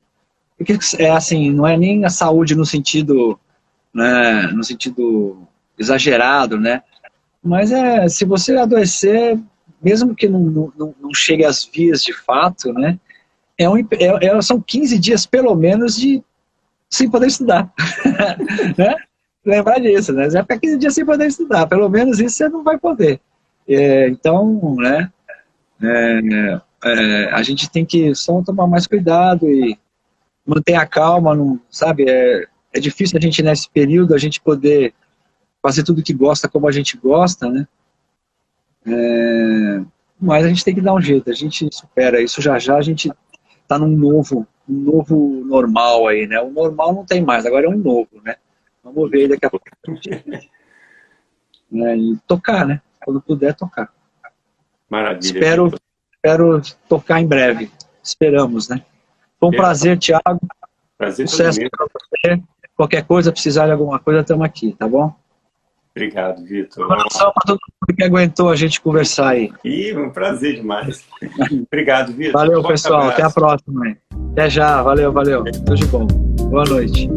Porque, é assim, não é nem a saúde no sentido, né, no sentido exagerado, né? Mas é, se você adoecer, mesmo que não, não, não chegue às vias de fato, né? é um, é, é, são 15 dias, pelo menos, de sem poder estudar. né? Lembrar disso, né? Você vai ficar 15 dias sem poder estudar, pelo menos isso você não vai poder. É, então, né, é, é, a gente tem que só tomar mais cuidado e manter a calma, não, sabe? É, é difícil a gente, nesse período, a gente poder fazer tudo que gosta como a gente gosta, né? É, mas a gente tem que dar um jeito, a gente supera isso já já, a gente está num novo, um novo normal aí, né? O normal não tem mais, agora é um novo, né? Vamos ver daqui a pouco. né? E tocar, né? Quando puder tocar. Maravilha. Espero, espero tocar em breve. Esperamos, né? Foi um prazer, Thiago. Prazer Sucesso para você. Qualquer coisa, precisar de alguma coisa, estamos aqui, tá bom? Obrigado, Vitor. Um abração para todo mundo que aguentou a gente conversar aí. E um prazer demais. Obrigado, Vitor. Valeu, pessoal. Abraço. Até a próxima. Até já. Valeu, valeu. Tudo de bom. Boa noite.